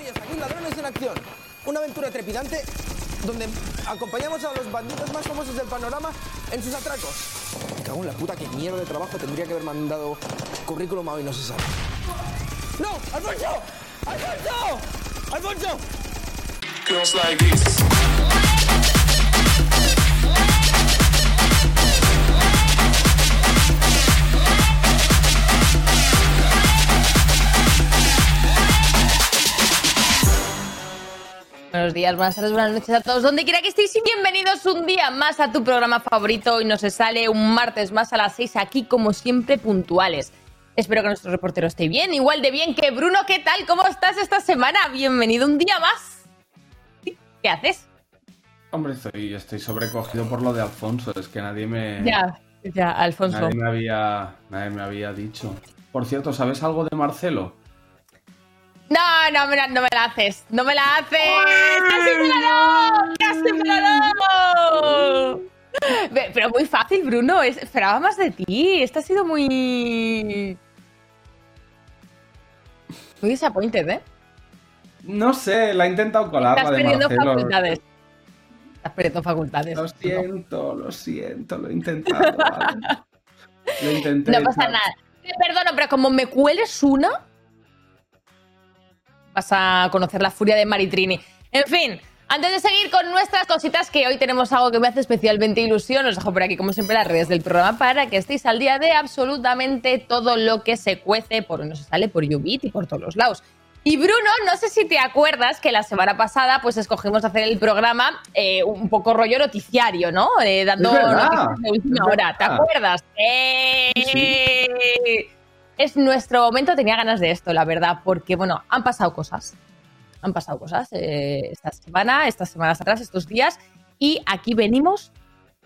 Buenos días, aquí Ladrones en Acción. Una aventura trepidante donde acompañamos a los bandidos más famosos del panorama en sus atracos. Me cago en la puta, que mierda de trabajo tendría que haber mandado currículum a hoy, no se sabe. ¡No! ¡Alfonso! ¡Alfonso! ¡Alfonso! Girls like this. Buenos días, buenas tardes, buenas noches a todos, donde quiera que estéis y bienvenidos un día más a tu programa favorito. Hoy nos sale un martes más a las 6 aquí, como siempre, puntuales. Espero que nuestro reportero esté bien, igual de bien que Bruno. ¿Qué tal? ¿Cómo estás esta semana? Bienvenido un día más. ¿Qué haces? Hombre, estoy, estoy sobrecogido por lo de Alfonso. Es que nadie me, Ya, ya, Alfonso. nadie me, había, nadie me había dicho. Por cierto, ¿sabes algo de Marcelo? No, no, me la- no me la haces. No me la haces. ¡Casi me la doy! ¡Casi me la Pero muy fácil, Bruno. es- esperaba más de ti. Esta ha sido muy. Muy disappointed, ¿eh? No sé, la he intentado colar Estás la de perdiendo Marcelo. facultades. Estás perdiendo facultades. Lo siento, lo siento, lo he intentado. vale. Lo intenté. No pasa nada. Te perdono, pero como me cueles una, vas a conocer la furia de Maritrini. En fin, antes de seguir con nuestras cositas, que hoy tenemos algo que me hace especialmente ilusión, os dejo por aquí, como siempre, las redes del programa para que estéis al día de absolutamente todo lo que se cuece por no se sale por Ubit y por todos los lados. Y Bruno, no sé si te acuerdas que la semana pasada pues escogimos hacer el programa eh, un poco rollo noticiario, ¿no? Eh, dando noticias de última hora. ¿Te acuerdas? ¡Eh! Sí, Es nuestro momento, tenía ganas de esto, la verdad, porque bueno, han pasado cosas. Han pasado cosas eh, esta semana, estas semanas atrás, estos días, y aquí venimos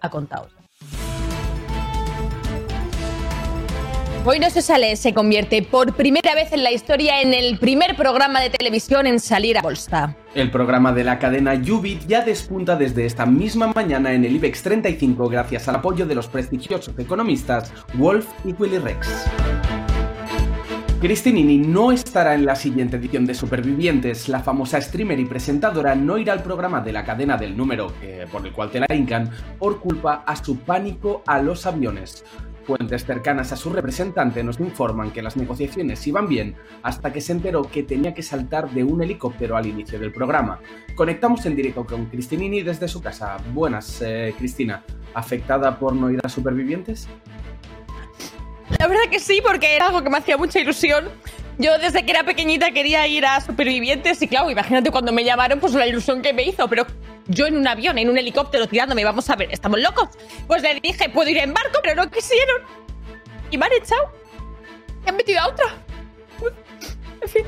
a contaros. Hoy no se sale, se convierte por primera vez en la historia en el primer programa de televisión en salir a bolsa. El programa de la cadena Ubit ya despunta desde esta misma mañana en el IBEX 35 gracias al apoyo de los prestigiosos economistas Wolf y Willy Rex. Cristinini no estará en la siguiente edición de Supervivientes. La famosa streamer y presentadora no irá al programa de la cadena del número que- por el cual te la hincan por culpa a su pánico a los aviones. Fuentes cercanas a su representante nos informan que las negociaciones iban bien hasta que se enteró que tenía que saltar de un helicóptero al inicio del programa. Conectamos en directo con Cristinini desde su casa. Buenas, eh, Cristina. ¿Afectada por no ir a Supervivientes? La verdad que sí, porque era algo que me hacía mucha ilusión. Yo desde que era pequeñita quería ir a Supervivientes y claro, imagínate cuando me llamaron, pues la ilusión que me hizo, pero yo en un avión, en un helicóptero tirándome, vamos a ver, ¿estamos locos? Pues le dije, puedo ir en barco, pero no quisieron. Y me han echado. Me han metido a otra. En fin.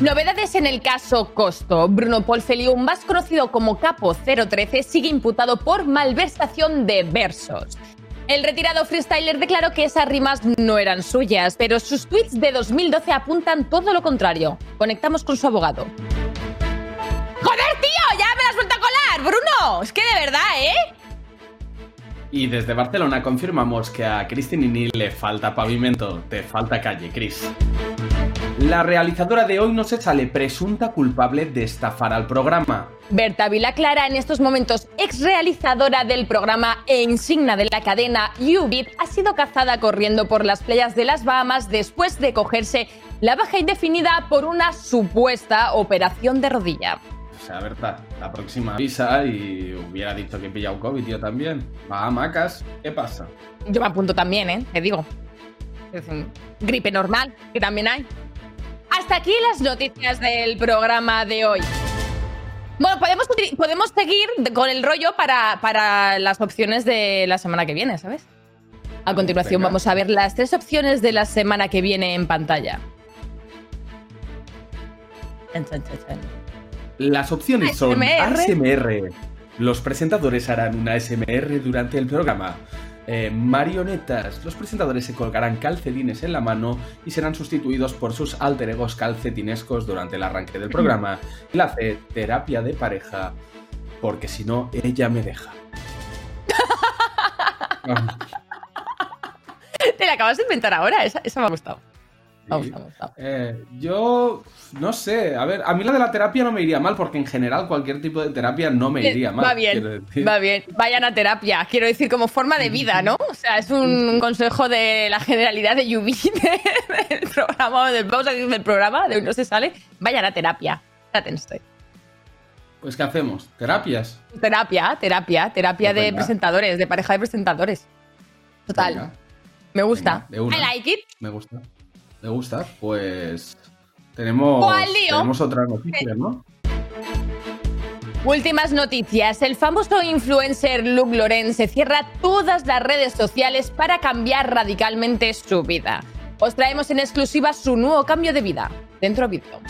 Novedades en el caso Costo. Bruno Polfeliu, más conocido como Capo 013, sigue imputado por malversación de versos. El retirado freestyler declaró que esas rimas no eran suyas, pero sus tweets de 2012 apuntan todo lo contrario. Conectamos con su abogado. ¡Joder, tío! ¡Ya me has vuelto a colar, Bruno! Es que de verdad, ¿eh? Y desde Barcelona confirmamos que a Cristinini le falta pavimento, te falta calle, Cris. La realizadora de Hoy no se sale presunta culpable de estafar al programa. Berta Vilaclara, en estos momentos ex realizadora del programa e insignia de la cadena Ubit, ha sido cazada corriendo por las playas de las Bahamas después de cogerse la baja indefinida por una supuesta operación de rodilla. O sea, Berta, la próxima avisa y hubiera dicho que he pillado COVID yo también. Va a Macas, ¿qué pasa? Yo me apunto también, ¿eh? Te digo. Es un gripe normal, que también hay. Hasta aquí las noticias del programa de hoy. Bueno, podemos, podemos seguir con el rollo para, para las opciones de la semana que viene, ¿sabes? A continuación Venga. vamos a ver las tres opciones de la semana que viene en pantalla. Chan, chan, chan, chan. Las opciones son ASMR. Los presentadores harán una ASMR durante el programa. Eh, marionetas. Los presentadores se colgarán calcetines en la mano y serán sustituidos por sus alter egos calcetinescos durante el arranque del programa. La C, terapia de pareja. Porque si no, ella me deja. Te la acabas de inventar ahora, esa, esa me ha gustado. Gusta, me gusta. Eh, yo no sé, a ver, a mí la de la terapia no me iría mal porque en general cualquier tipo de terapia no me iría mal. Va bien, va bien. Vayan a terapia. Quiero decir, como forma de vida, ¿no? O sea, es un consejo de la generalidad de Yubi de- del programa, del, vamos a decir del programa, de no se sale. Vayan a terapia. Trátense. Pues ¿qué hacemos? ¿Terapias? Terapia, terapia, terapia Pues de venga. presentadores, de pareja de presentadores. Total. Venga, Me gusta. Venga. I like it. me gusta. Me gusta. Pues tenemos, tenemos otra noticia, ¿no? Últimas noticias. El famoso influencer Luke Lorenz se cierra todas las redes sociales para cambiar radicalmente su vida. Os traemos en exclusiva su nuevo cambio de vida. Dentro vídeo.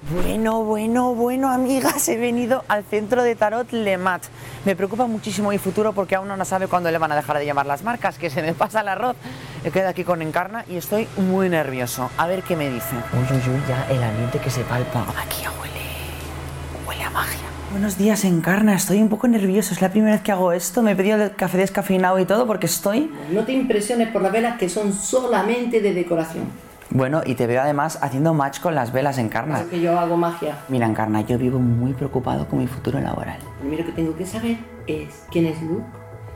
Bueno, bueno, bueno, amigas, he venido al centro de tarot Lemat. Me preocupa muchísimo mi futuro porque aún no sabe cuándo le van a dejar de llamar las marcas, que se me pasa el arroz. Me quedo aquí con Encarna y estoy muy nervioso. A ver qué me dice. Uy, uy, uy, ya el ambiente que se palpa. Aquí ya huele, huele a magia. Buenos días, Encarna. Estoy un poco nervioso. Es la primera vez que hago esto. Me he pedido el café descafeinado y todo porque estoy... No te impresiones por las velas que son solamente de decoración. Bueno, y te veo además haciendo match con las velas, Encarna. Porque yo hago magia. Mira, Encarna, yo vivo muy preocupado con mi futuro laboral. Lo primero que tengo que saber es quién es Luke,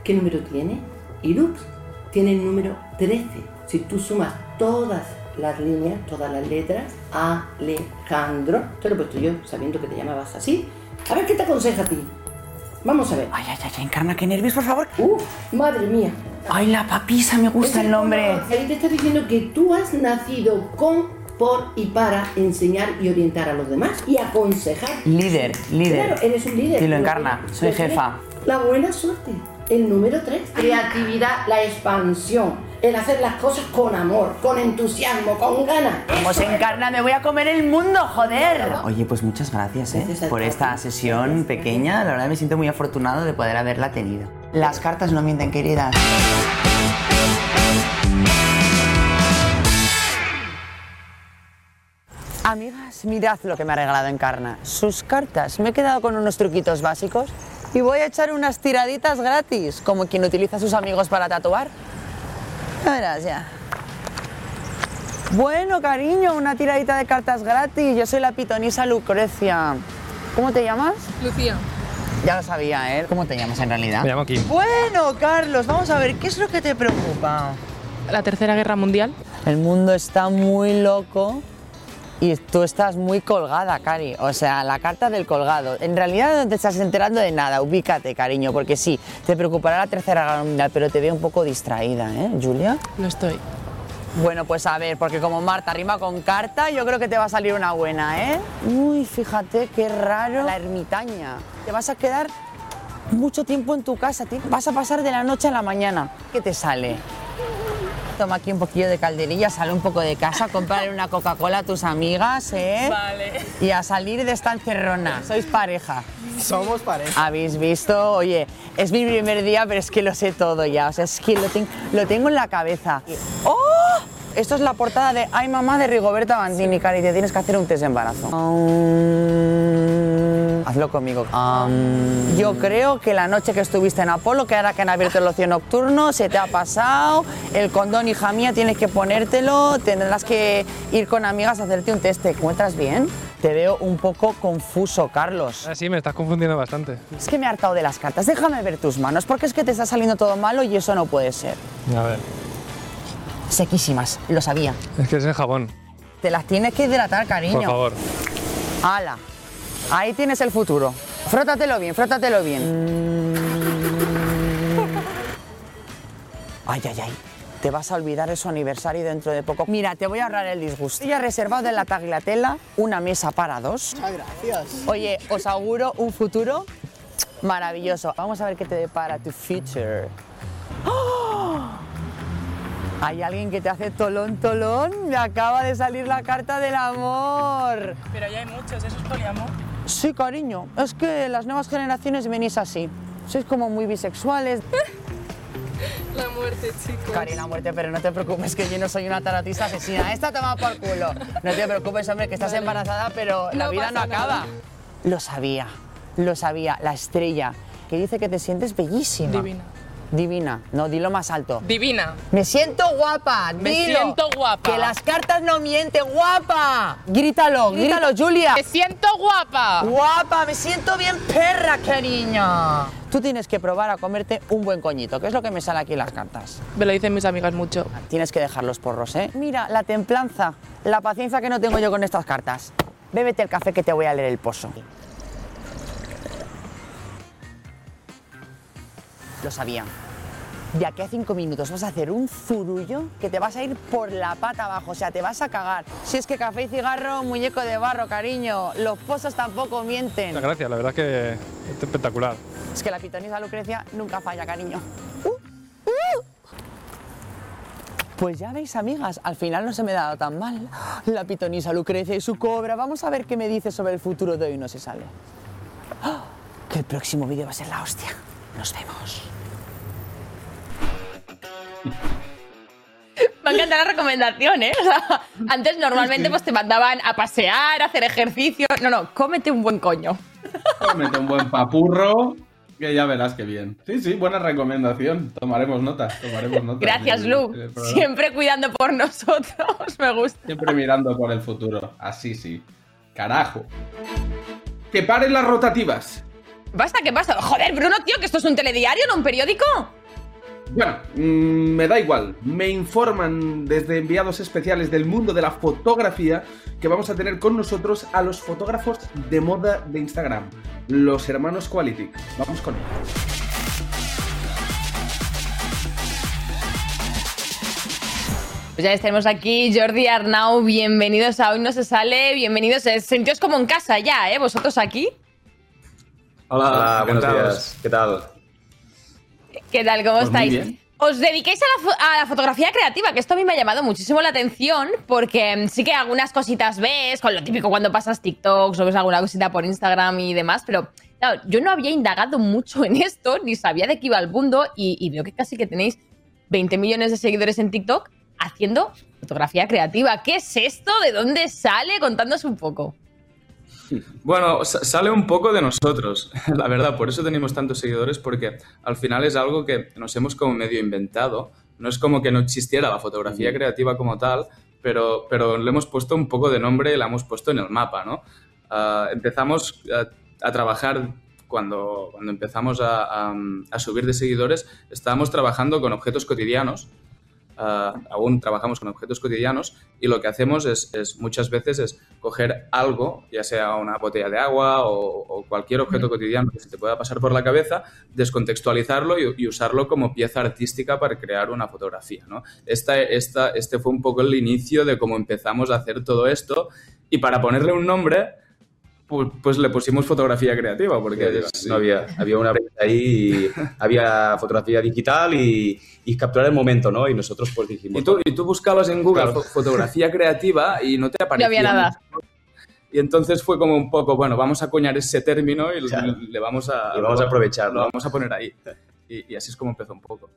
qué número tiene. Y Luke tiene el número 13. Si tú sumas todas las líneas, todas las letras, Alejandro, te lo he puesto yo sabiendo que te llamabas así. A ver qué te aconseja a ti. Vamos a ver. Ay, ay, ay, ay, Encarna, qué nervios, por favor. Uf, madre mía. Ay, la papisa, me gusta el nombre. Ahí te está diciendo que tú has nacido con, por y para enseñar y orientar a los demás y aconsejar. Líder, líder. Claro, eres un líder. Dilo, Lo Encarna, soy jefa. La buena suerte. El número 3. Creatividad, la expansión. El hacer las cosas con amor, con entusiasmo, con ganas. Vamos, Encarna, me voy a comer el mundo, joder. Oye, pues muchas gracias, ¿eh? Por esta sesión pequeña. La verdad me siento muy afortunado de poder haberla tenido. Las cartas no mienten, queridas. Amigas, mirad lo que me ha regalado Encarna. Sus cartas. Me he quedado con unos truquitos básicos y voy a echar unas tiraditas gratis, como quien utiliza a sus amigos para tatuar. Ya verás ya. Bueno, cariño, una tiradita de cartas gratis. Yo soy la pitonisa Lucrecia. ¿Cómo te llamas? Lucía. Ya lo sabía, ¿eh? ¿Cómo te llamas en realidad? Me llamo Kim. Bueno, Carlos, vamos a ver, ¿qué es lo que te preocupa? La Tercera Guerra Mundial. El mundo está muy loco y tú estás muy colgada, Cari. O sea, la carta del colgado. En realidad no te estás enterando de nada. Ubícate, cariño, porque sí, te preocupará la tercera guerra mundial, pero te veo un poco distraída, ¿eh, Julia? Lo estoy. Bueno, pues a ver, porque como Marta rima con carta, yo creo que te va a salir una buena, ¿eh? Uy, fíjate qué raro. La ermitaña. Te vas a quedar mucho tiempo en tu casa, tío. Vas a pasar de la noche a la mañana. ¿Qué te sale? Toma aquí un poquillo de calderilla, sale un poco de casa, cómprale una Coca-Cola a tus amigas, ¿eh? Vale. Y a salir de esta encerrona. Sois pareja. Somos pareja. ¿Habéis visto? Oye, es mi primer día, pero es que lo sé todo ya. O sea, es que lo, ten- lo tengo en la cabeza. ¡Oh! Esto es la portada de Ay Mamá de Rigoberta Bandini, Cari. Te tienes que hacer un test de embarazo. Um, hazlo conmigo. Um, yo creo que la noche que estuviste en Apolo, que ahora que han abierto el ocio nocturno, se te ha pasado. El condón, hija mía, tienes que ponértelo. Tendrás que ir con amigas a hacerte un test. ¿Te encuentras bien? Te veo un poco confuso, Carlos. Ah, sí, me estás confundiendo bastante. Es que me he hartado de las cartas. Déjame ver tus manos, porque es que te está saliendo todo malo y eso no puede ser. A ver. Sequísimas, lo sabía. Es que es el jabón. Te las tienes que hidratar, cariño. Por favor. Hala. Ahí tienes el futuro. Frótatelo bien, frótatelo bien. Ay, ay, ay. Te vas a olvidar de su aniversario dentro de poco. Mira, te voy a ahorrar el disgusto. Ya he reservado en la Tagliatella una mesa para dos. Muchas gracias. Oye, os auguro un futuro maravilloso. Vamos a ver qué te depara tu future. ¡Oh! Hay alguien que te hace tolón, tolón. Me acaba de salir la carta del amor. Pero ya hay muchos, eso es poliamor. Sí, cariño. Es que las nuevas generaciones venís así. Sois como muy bisexuales. La muerte, chicos. Karina, muerte, pero no te preocupes que yo no soy una tarotista asesina. Esta toma por culo. No te preocupes, hombre, que estás embarazada, pero la vida no acaba. nada. Lo sabía, lo sabía. La estrella, que dice que te sientes bellísima. Divina. Divina. No, dilo más alto. Divina. Me siento guapa. Me dilo. siento guapa. Que las cartas no mienten. Guapa. Grítalo, grítalo, Julia. Me siento guapa. Guapa, me siento bien perra, cariño. Tú tienes que probar a comerte un buen coñito, que es lo que me sale aquí en las cartas. Me lo dicen mis amigas mucho. Tienes que dejar los porros, ¿eh? Mira, la templanza, la paciencia que no tengo yo con estas cartas. Bébete el café que te voy a leer el pozo. Lo sabía. De aquí a cinco minutos vas a hacer un zurullo que te vas a ir por la pata abajo, o sea, te vas a cagar. Si es que café y cigarro, muñeco de barro, cariño. Los pozos tampoco mienten. Muchas gracias, la verdad es que es espectacular. Es que la pitonisa Lucrecia nunca falla, cariño. Uh, uh. Pues ya veis, amigas, al final no se me ha dado tan mal. La pitonisa Lucrecia y su cobra. Vamos a ver qué me dice sobre el futuro de hoy no se sale. ¡Ah! Que el próximo vídeo va a ser la hostia. Nos vemos. Me ha encantado la recomendación, ¿eh? O sea, antes normalmente pues te mandaban a pasear, a hacer ejercicio. No, no, cómete un buen coño. Cómete un buen papurro, que ya verás que bien. Sí, sí, buena recomendación. Tomaremos nota, tomaremos nota. Gracias, Lu. Siempre cuidando por nosotros. Me gusta. Siempre mirando por el futuro. Así sí. Carajo. Que paren las rotativas. Basta, ¿qué pasa? Joder, Bruno, tío, que esto es un telediario, no un periódico. Bueno, mm, me da igual. Me informan desde enviados especiales del mundo de la fotografía que vamos a tener con nosotros a los fotógrafos de moda de Instagram, los hermanos Quality. Vamos con ellos. Pues ya tenemos aquí Jordi Arnau, bienvenidos a Hoy No Se Sale, bienvenidos, eh, sentidos como en casa ya, ¿eh? Vosotros aquí. Hola, buenos días. ¿Qué tal? ¿Qué tal? ¿Cómo Pues muy estáis? bien. Os dedicáis a la, fo- a la fotografía creativa, que esto a mí me ha llamado muchísimo la atención, porque mm, sí que algunas cositas ves, con lo típico cuando pasas TikToks o ves alguna cosita por Instagram y demás, pero claro, yo no había indagado mucho en esto, ni sabía de qué iba el mundo, y, y veo que casi que tenéis 20 millones de seguidores en TikTok haciendo fotografía creativa. ¿Qué es esto? ¿De dónde sale? Contándonos un poco. Bueno, sa- sale un poco de nosotros, la verdad, por eso tenemos tantos seguidores, porque al final es algo que nos hemos como medio inventado. No es como que no existiera la fotografía creativa como tal, pero, pero le hemos puesto un poco de nombre y la hemos puesto en el mapa, ¿no? Ah, empezamos a, a trabajar cuando, cuando empezamos a, a- a subir de seguidores, estábamos trabajando con objetos cotidianos. Ah, aún trabajamos con objetos cotidianos y lo que hacemos es, es muchas veces es coger algo, ya sea una botella de agua o, o cualquier objeto cotidiano que se te pueda pasar por la cabeza, descontextualizarlo y, y usarlo como pieza artística para crear una fotografía. ¿no? Esta, esta, este fue un poco el inicio de cómo empezamos a hacer todo esto y para ponerle un nombre, pues, pues le pusimos fotografía creativa, porque Sí, no había, había una brecha ahí, y había fotografía digital y, y capturar el momento, ¿no? Y nosotros pues dijimos... Y tú, y tú buscabas en Google Claro. fo- fotografía creativa y no te aparecía. había nada. Y entonces fue como un poco, bueno, vamos a acuñar ese término y Claro. le vamos a... Y vamos a aprovecharlo. Lo vamos a poner ahí. Y, y así es como empezó un poco.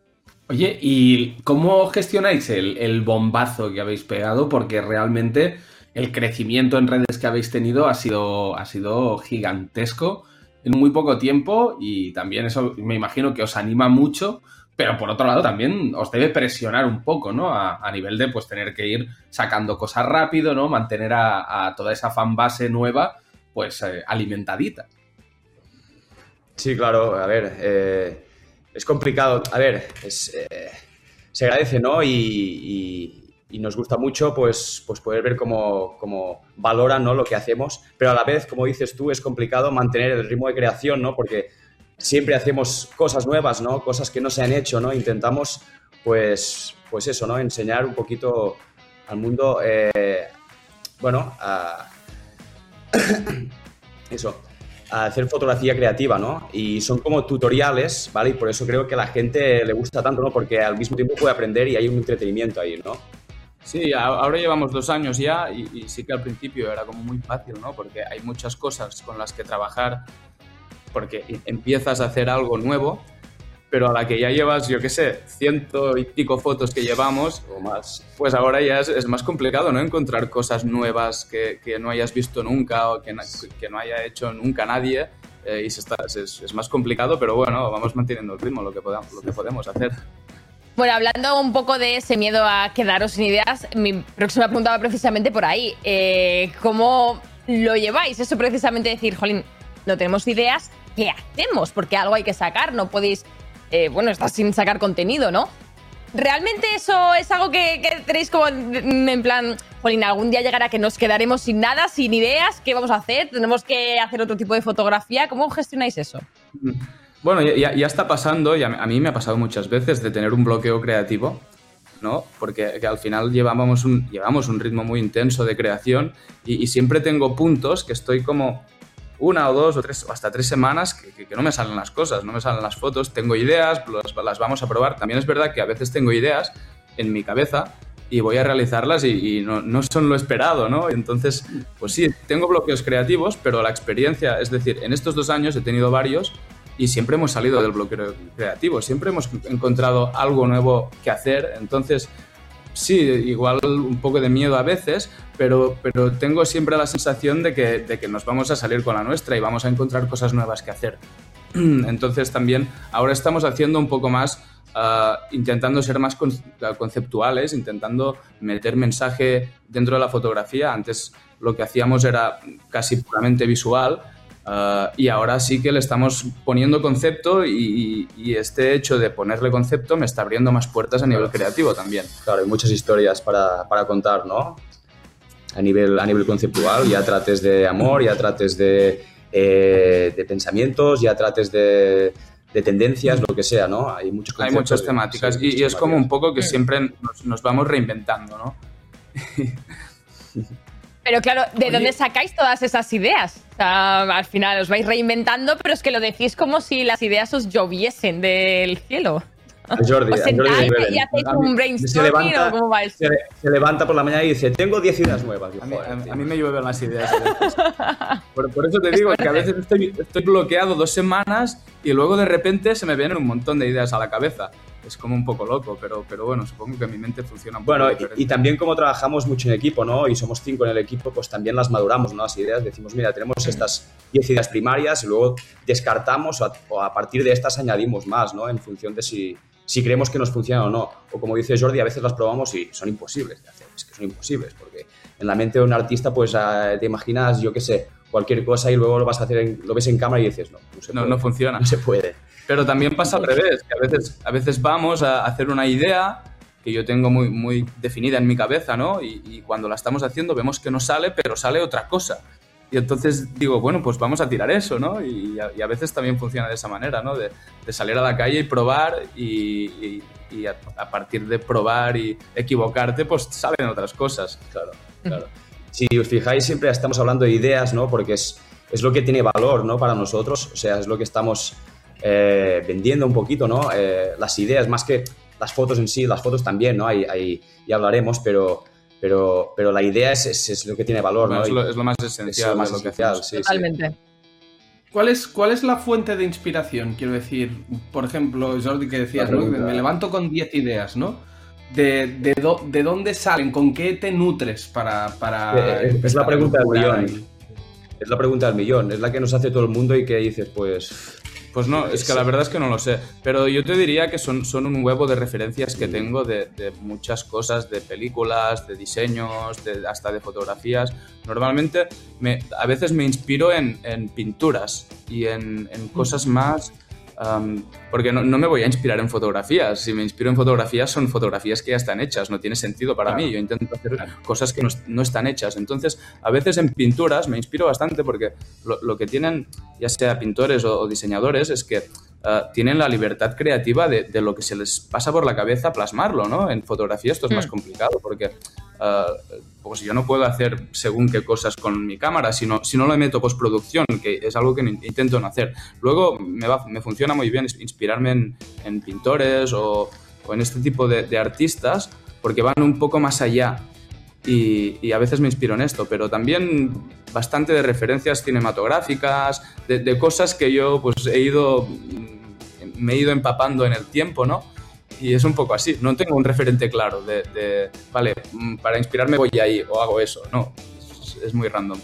Oye, ¿y cómo gestionáis el, el bombazo que habéis pegado? Porque realmente el crecimiento en redes que habéis tenido ha sido, ha sido gigantesco en muy poco tiempo y también eso me imagino que os anima mucho, pero por otro lado también os debe presionar un poco, ¿no? A, nivel de pues tener que ir sacando cosas rápido, ¿no? Mantener a, toda esa fanbase nueva pues eh, alimentadita. Sí, claro, a ver, eh, es complicado. A ver, es, eh, se agradece, ¿no? Y- y nos gusta mucho, pues, pues poder ver cómo, cómo valoran, ¿no? Lo que hacemos, pero a la vez, como dices tú, es complicado mantener el ritmo de creación, ¿no? Porque siempre hacemos cosas nuevas, ¿no? Cosas que no se han hecho, ¿no? Intentamos, pues, pues eso, ¿no? Enseñar un poquito al mundo, eh, bueno, a... eso, a hacer fotografía creativa, ¿no? Y son como tutoriales, ¿vale? Y por eso creo que a la gente le gusta tanto, ¿no? Porque al mismo tiempo puede aprender y hay un entretenimiento ahí, ¿no? Sí, ahora llevamos dos años ya y, y sí que al principio era como muy fácil, ¿no? Porque hay muchas cosas con las que trabajar porque em- empiezas a hacer algo nuevo, pero a la que ya llevas, yo qué sé, ciento y pico fotos que llevamos o más, pues ahora ya es, es más complicado, ¿no? Encontrar cosas nuevas que, que no hayas visto nunca o que, que no haya hecho nunca nadie. eh, y se está- es, es más complicado, pero bueno, vamos manteniendo el ritmo, lo que, podamos, lo que podemos hacer. Bueno, hablando un poco de ese miedo a quedaros sin ideas, mi próxima pregunta va precisamente por ahí. Eh, ¿Cómo lo lleváis? Eso precisamente decir, jolín, no tenemos ideas, ¿qué hacemos? Porque algo hay que sacar, no podéis, eh, bueno, estar sin sacar contenido, ¿no? ¿Realmente eso es algo que, que tenéis como en plan, jolín, algún día llegará que nos quedaremos sin nada, sin ideas? ¿Qué vamos a hacer? ¿Tenemos que hacer otro tipo de fotografía? ¿Cómo gestionáis eso? Bueno, ya, está pasando, y a, mí- me ha pasado muchas veces de tener un bloqueo creativo, ¿no? Porque que al final llevábamos llevamos un ritmo muy intenso de creación y, siempre tengo puntos que estoy como una o dos o tres o hasta tres semanas que, no me salen las cosas, no me salen las fotos, tengo ideas, las, vamos a probar. También es verdad que a veces tengo ideas en mi cabeza y voy a realizarlas y, y no, no son lo esperado, ¿no? Entonces, pues sí, tengo bloqueos creativos, pero la experiencia, es decir, en estos dos años he tenido varios y siempre hemos salido del bloqueo creativo, siempre hemos encontrado algo nuevo que hacer, entonces sí, igual un poco de miedo a veces, pero, pero tengo siempre la sensación de que, de que nos vamos a salir con la nuestra y vamos a encontrar cosas nuevas que hacer. Entonces también ahora estamos haciendo un poco más, ah, intentando ser más con- conceptuales, intentando meter mensaje dentro de la fotografía. Antes lo que hacíamos era casi puramente visual. Ah, y ahora sí que le estamos poniendo concepto y, y- y este hecho de ponerle concepto me está abriendo más puertas a nivel creativo también. Claro, hay muchas historias para, para contar, ¿no? A nivel, a nivel conceptual, ya trates de amor, ya trates de, eh, de pensamientos, ya trates de, de tendencias, lo que sea, ¿no? Hay muchos Hay muchas sí, temáticas y, muchas y es como un poco que siempre nos, nos vamos reinventando, ¿no? Pero claro, ¿de dónde sacáis todas esas ideas? O sea, al final os vais reinventando, pero es que lo decís como si las ideas os lloviesen del cielo. A Jordi, ¿Os a Jordi le sentáis llueven. y hacéis un se brainstorming levanta- o cómo vais? Se, se levanta por la mañana y dice, tengo 10 ideas nuevas. A mí, "Joder, a- tío". a mí me llueven las ideas. por, por eso te digo que a veces estoy, estoy bloqueado dos semanas y luego de repente se me vienen un montón de ideas a la cabeza. Es como un poco loco, pero, pero bueno, supongo que mi mente funciona un poco Bueno, y, y también como trabajamos mucho en equipo, ¿no? Y somos cinco en el equipo, pues también las maduramos, ¿no? Las ideas. Decimos, mira, tenemos estas 10 ideas primarias y luego descartamos o a, o a partir de estas añadimos más, ¿no? En función de si, si creemos que nos funciona o no. O como dice Jordi, a veces las probamos y son imposibles de hacer. Es que son imposibles, porque en la mente de un artista, pues ah, te imaginas, yo qué sé, cualquier cosa y luego lo vas a hacer, en- lo ves en cámara y dices, no, no se no, puede. no funciona. No se puede. Pero también pasa al revés, que a veces, a veces vamos a hacer una idea que yo tengo muy, muy definida en mi cabeza, ¿no? Y, y cuando la estamos haciendo vemos que no sale, pero sale otra cosa. Y entonces digo, bueno, pues vamos a tirar eso, ¿no? Y a, y a veces también funciona de esa manera, ¿no? De, de salir a la calle y probar y, y- y a, a partir de probar y equivocarte, pues salen otras cosas. Claro, claro. Si os fijáis, siempre estamos hablando de ideas, ¿no? Porque es, es lo que tiene valor, ¿no? Para nosotros, o sea, es lo que estamos eh, vendiendo un poquito, ¿no? Eh, las ideas, más que las fotos en sí, las fotos también, ¿no? Ahí, ahí ya hablaremos, pero, pero, pero la idea es, es, es lo que tiene valor, Bueno, ¿no? es, lo, Y es lo más es esencial lo más lo esencial, sí, sí. Totalmente. ¿Cuál es, ¿Cuál es la fuente de inspiración? Quiero decir, por ejemplo, Jordi, que decías, ¿no? me levanto con 10 ideas, ¿no? De, de, do- ¿De dónde salen? ¿Con qué te nutres para...? para Eh, es empezar la pregunta del millón. ahí? Es la pregunta del millón, es la que nos hace todo el mundo y que dices, pues... Pues no, es que la verdad es que no lo sé. Pero yo te diría que son, son un huevo de referencias que tengo de, de muchas cosas, de películas, de diseños, de, hasta de fotografías. Normalmente me, a veces me inspiro en, en pinturas y en, en cosas más... am, porque no, no me voy a inspirar en fotografías. Si me inspiro en fotografías, son fotografías que ya están hechas. No tiene sentido para Claro. mí. Yo intento hacer cosas que no, no están hechas. Entonces, a veces en pinturas me inspiro bastante porque lo, lo que tienen, ya sea pintores o, o diseñadores, es que ah, tienen la libertad creativa de, de lo que se les pasa por la cabeza plasmarlo, ¿no? En fotografía esto es más Mm. complicado porque ah, pues yo no puedo hacer según qué cosas con mi cámara, si no, si no le meto postproducción, que es algo que intento hacer. Luego me, va- me funciona muy bien inspirarme en, pintores o, en este tipo de, artistas porque van un poco más allá y, y a veces me inspiro en esto, pero también bastante de referencias cinematográficas, de, de cosas que yo pues he ido, mm, me he ido empapando en el tiempo, ¿no? Y es un poco así, no tengo un referente claro de, de, vale, mm, para inspirarme voy ahí o hago eso, no, es, es muy random.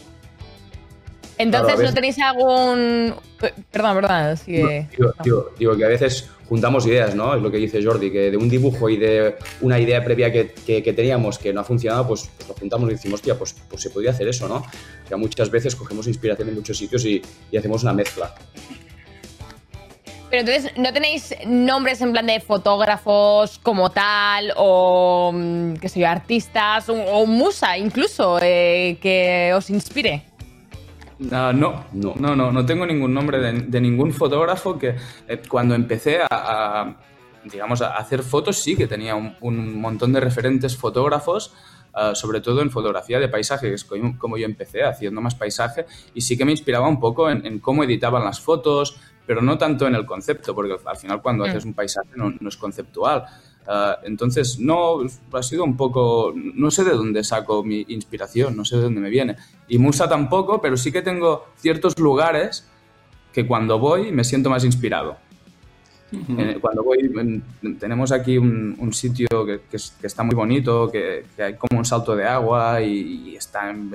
Entonces, Claro, a ¿no tenéis algún. Pe- Perdón, perdón, sigue. Digo, digo- digo que a veces juntamos ideas, ¿no? Es lo que dice Jordi, que de un dibujo y de una idea previa que, que- que teníamos que no ha funcionado, pues, pues lo juntamos y decimos, hostia, pues, pues se podría hacer eso, ¿no? Que muchas veces cogemos inspiración en muchos sitios y, y hacemos una mezcla. Pero entonces, ¿no tenéis nombres en plan de fotógrafos como tal o, mm, qué sé yo, artistas o, o musa incluso eh, que os inspire? Ah, no, no, no, no, tengo ningún nombre de, de ningún fotógrafo que eh, cuando empecé a, a, digamos, a hacer fotos sí que tenía un, un montón de referentes fotógrafos, ah, sobre todo en fotografía de paisaje, que es como como yo empecé haciendo más paisaje, y sí que me inspiraba un poco en, en cómo editaban las fotos, pero no tanto en el concepto, porque al final cuando Mm. haces un paisaje no, no es conceptual. Ah, entonces, no, ha sido un poco, no sé de dónde saco mi inspiración, no sé de dónde me viene. Y Musa tampoco, pero sí que tengo ciertos lugares que cuando voy me siento más inspirado. Eh, Cuando voy, en- tenemos aquí un, un sitio que, que que está muy bonito, que, que hay como un salto de agua y, y está en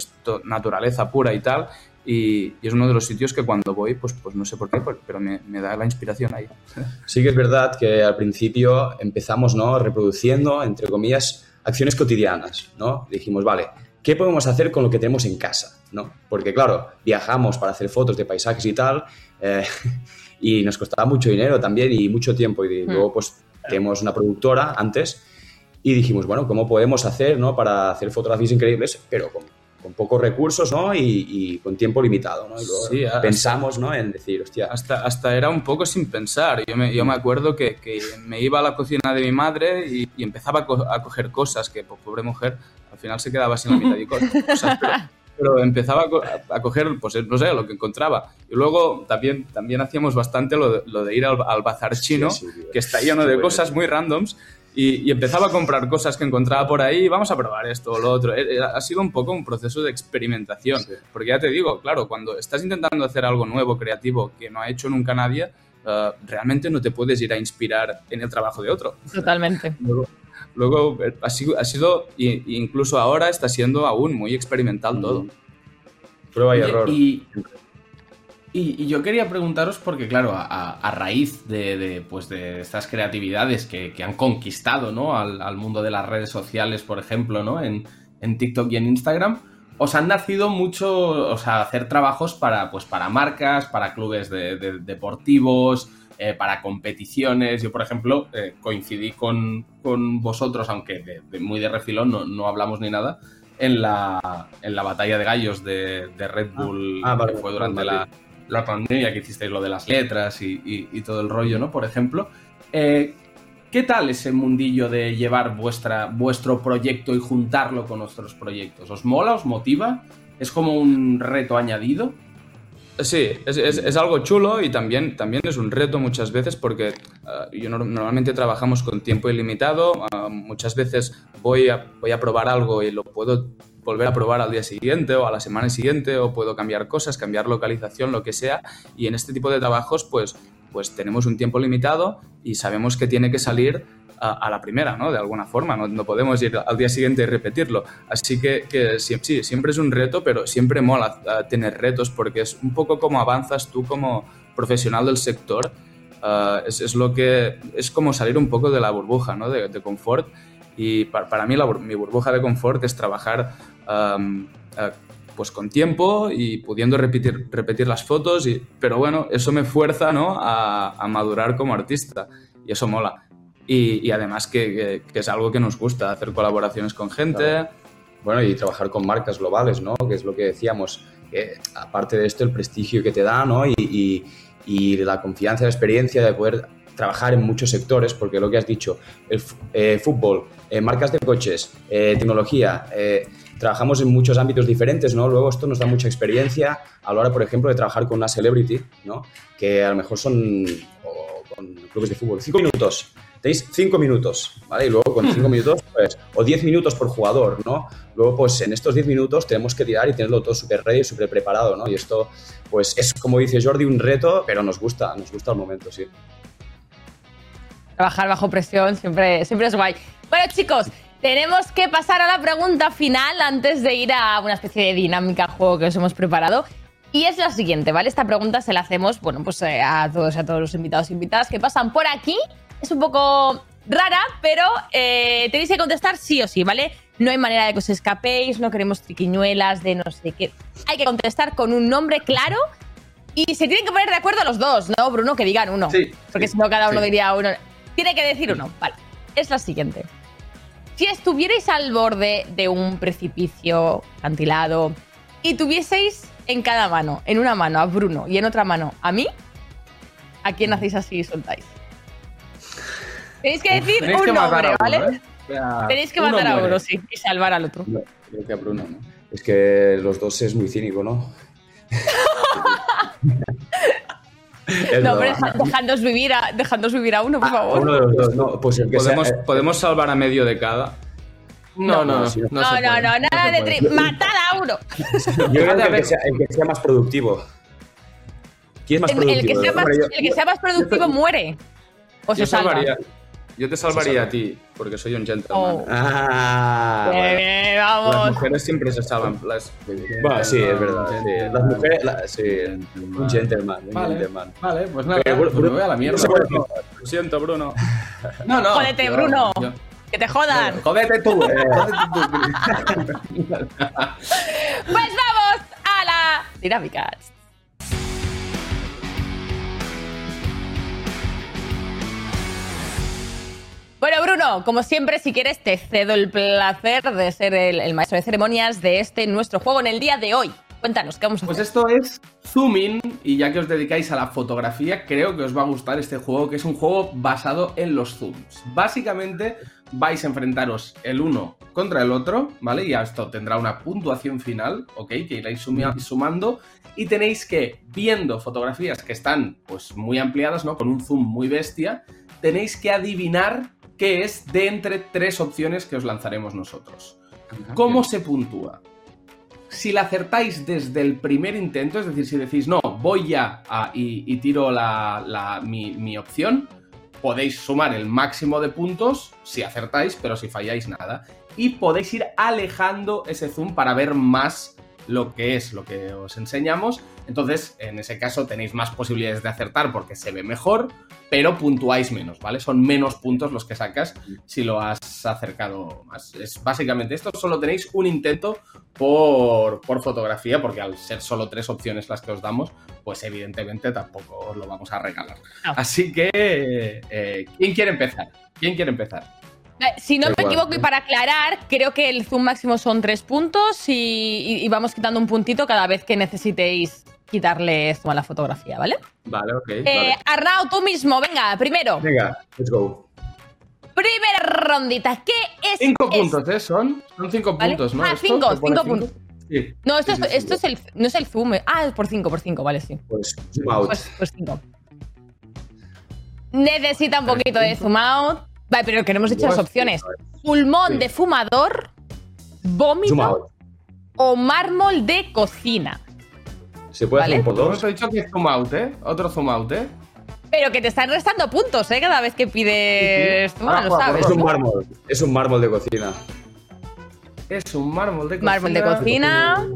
naturaleza pura y tal. Y, y es uno de los sitios que cuando voy, pues, pues no sé por qué, pero- pero me, me da la inspiración ahí. Sí que es verdad que al principio empezamos, ¿no? Reproduciendo, entre comillas, acciones cotidianas, ¿no? Dijimos, vale, ¿qué podemos hacer con lo que tenemos en casa, ¿no? Porque, claro, viajamos para hacer fotos de paisajes y tal, eh, y nos costaba mucho dinero también y mucho tiempo. Y luego, pues, tenemos una productora antes y dijimos, bueno, ¿cómo podemos hacer, ¿no? Para hacer fotografías increíbles, pero con, con pocos recursos, ¿no? Y, y con tiempo limitado, ¿no? Y luego Sí, hasta- pensamos, ¿no? En decir, hostia, Hasta, hasta era un poco sin pensar. Yo me, yo me acuerdo que, que me iba a la cocina de mi madre y, y empezaba a, co- a coger cosas que, po- pobre mujer, al final se quedaba sin la mitad de co- cosas. Pero, pero empezaba a, co- a coger, pues no sé, lo que encontraba. Y luego también, también hacíamos bastante lo de, lo de ir al, al bazar chino, sí, tío. que está lleno de cosas muy randoms. Y, y empezaba a comprar cosas que encontraba por ahí, vamos a probar esto o lo otro. Eh, Ha sido un poco un proceso de experimentación. Sí. Porque ya te digo, claro, cuando estás intentando hacer algo nuevo, creativo, que no ha hecho nunca nadie, eh, realmente no te puedes ir a inspirar en el trabajo de otro. Totalmente. Luego, luego, eh, ha sido, ha sido y- y incluso ahora está siendo aún muy experimental todo. prueba y error. Y, yo quería preguntaros, porque claro, a, raíz de, de, pues de estas creatividades que, que han conquistado ¿no? al, al mundo de las redes sociales, por ejemplo, ¿no? en, en TikTok y en Instagram, os han nacido mucho, o sea, hacer trabajos para, pues, para marcas, para clubes de- de- deportivos, eh, para competiciones. Yo, por ejemplo, eh, coincidí con, con vosotros, aunque de- de- muy de refilón, no, no hablamos ni nada, en la, en la batalla de gallos de, de Red Bull, Ah, vale, que fue durante vale. la, la pandemia, que hicisteis lo de las letras y, todo el rollo, ¿no? Por ejemplo. Eh, ¿Qué tal ese mundillo de llevar vuestra, vuestro proyecto y juntarlo con otros proyectos? ¿Os mola? ¿Os motiva? ¿Es como un reto añadido? Sí, es, es- algo chulo y también, también es un reto muchas veces porque ah, yo nor- normalmente trabajamos con tiempo ilimitado. ah, muchas veces voy a, voy a probar algo y lo puedo volver a probar al día siguiente o a la semana siguiente o puedo cambiar cosas, cambiar localización, lo que sea. Y en este tipo de trabajos pues, pues tenemos un tiempo limitado y sabemos que tiene que salir a, la primera, ¿no? De alguna forma, no, podemos ir al día siguiente y repetirlo. Así que, sí, siempre es un reto, pero siempre mola ah, tener retos porque es un poco como avanzas tú como profesional del sector. Ah, es, lo que es como salir un poco de la burbuja, ¿no? De, confort. Y para, mí mi burbuja de confort es trabajar am, ah, pues con tiempo y pudiendo repetir, repetir las fotos, y, pero bueno, eso me fuerza ¿no? a, a madurar como artista y eso mola. Y, y además que, que- es algo que nos gusta, hacer colaboraciones con gente. Claro. Bueno, y trabajar con marcas globales, ¿no? Que es lo que decíamos, que aparte de esto, el prestigio que te da, ¿no? Y, y- y la confianza, la experiencia de poder trabajar en muchos sectores, porque lo que has dicho, el eh, fútbol, eh, marcas de coches, eh, tecnología, eh, trabajamos en muchos ámbitos diferentes, ¿no? Luego esto nos da mucha experiencia a la hora, por ejemplo, de trabajar con una celebrity, ¿no? Que a lo mejor son o con clubes de fútbol. Cinco minutos. Tenéis cinco minutos, ¿vale? Y luego con cinco minutos, pues, o diez minutos por jugador, ¿no? Luego, pues en estos diez minutos tenemos que tirar y tenerlo todo súper ready, súper preparado, ¿no? Y esto, pues es, como dice Jordi, un reto, pero nos gusta, nos gusta el momento, sí. Trabajar bajo presión siempre, siempre es guay. Bueno, chicos, tenemos que pasar a la pregunta final antes de ir a una especie de dinámica juego que os hemos preparado. Y es la siguiente, ¿vale? Esta pregunta se la hacemos, bueno, pues eh, a todos, a todos los invitados e invitadas que pasan por aquí. Es un poco rara, pero eh, tenéis que contestar sí o sí, ¿vale? No hay manera de que os escapéis, no queremos triquiñuelas de no sé qué. Hay que contestar con un nombre claro y se tienen que poner de acuerdo los dos, ¿no, Bruno? Que digan uno. Sí, Porque sí, si no, cada uno sí. diría uno. Tiene que decir uno. Vale. Es la siguiente. Si estuvierais al borde de un precipicio acantilado y tuvieseis en cada mano, en una mano a Bruno y en otra mano a mí, ¿a quién hacéis así y soltáis? Tenéis que decir Tenéis un que nombre, uno, ¿vale? ¿eh? O sea, Tenéis que matar a uno, sí, y salvar al otro. Creo que a Bruno, ¿no? Es que los dos es muy cínico, ¿no? Es No, broma. pero deja- dejadnos vivir, a, dejadnos vivir a uno, por A favor. uno de los dos, no. Pues el que ¿Podemos, sea, eh, podemos salvar a medio de cada. No, no, no. sí. no No, no, nada de tri- matad a uno. yo creo que el que, sea, el que sea más productivo. ¿Quién es más El, productivo? el que sea más, Hombre, yo- el que sea más productivo muere. O se salva. salvaría, yo te salvaría a ti, porque soy un gentleman. Oh. Ah, bueno. bien, Las vamos. mujeres siempre se salvan. Las, Bueno, sí, es verdad. sí. Las mujeres, la- sí, Gentleman. un gentleman, un Vale, gentleman. vale, pues nada, Pero, Bruno- me voy a la mierda. Bruno lo siento, Bruno. No, no. Jódete, yo- Bruno. yo- Que te jodan. Jódete tú, eh, jódete tú. Pues vamos a la dinámica. Bueno, como siempre, si quieres, te cedo el placer de ser el, el maestro de ceremonias de este nuestro juego en el día de hoy. Cuéntanos, ¿qué vamos a Pues hacer? esto es Zooming y ya que os dedicáis a la fotografía, creo que os va a gustar este juego, que es un juego basado en los zooms. Básicamente vais a enfrentaros el uno contra el otro, ¿vale? Y esto tendrá una puntuación final, ¿ok? Que iréis sumando y tenéis que, viendo fotografías que están pues muy ampliadas, ¿no? Con un zoom muy bestia, tenéis que adivinar qué es de entre tres opciones que os lanzaremos nosotros. ¿Cómo se puntúa? Si la acertáis desde el primer intento, es decir, si decís, no, voy ya a- y, y tiro la, la- mi, mi opción, podéis sumar el máximo de puntos si acertáis, pero si falláis nada. Y podéis ir alejando ese zoom para ver más lo que es lo que os enseñamos. Entonces, en ese caso tenéis más posibilidades de acertar porque se ve mejor, pero puntuáis menos, ¿vale? Son menos puntos los que sacas si lo has acercado más. Es básicamente esto, solo tenéis un intento por, por fotografía, porque al ser solo tres opciones las que os damos, pues evidentemente tampoco os lo vamos a regalar. No. Así que, eh, ¿quién quiere empezar? ¿Quién quiere empezar? Eh, Si no me equivoco, y para aclarar, creo que el zoom máximo son tres puntos y, y- y vamos quitando un puntito cada vez que necesitéis quitarle zoom a la fotografía, ¿vale? Vale, ok. Eh, vale. Arnau, tú mismo, venga, primero. Venga, let's go. Primera rondita. ¿Qué es Cinco esto? puntos, ¿eh? Son, son cinco ¿Vale? puntos, ¿no? Ah, ¿Esto? cinco, ¿Te pone cinco puntos. Sí. No, esto, Sí, es, sí, esto es el, no es el zoom. eh. Ah, es por cinco, por cinco, vale, sí. Pues zoom out. Pues, pues cinco. Necesita un poquito de zoom out. Vale, pero que no hemos dicho las opciones. Pulmón Sí. de fumador, vómito o mármol de cocina. ¿Se puede Vale. hacer un por dos? dicho que es zoom out, ¿eh? Otro zoom out, ¿eh? Pero que te están restando puntos, ¿eh? Cada vez que pides zoom out, Ah, lo sabes. Es un mármol. Es un mármol de cocina. Es un mármol de cocina. Mármol de cocina.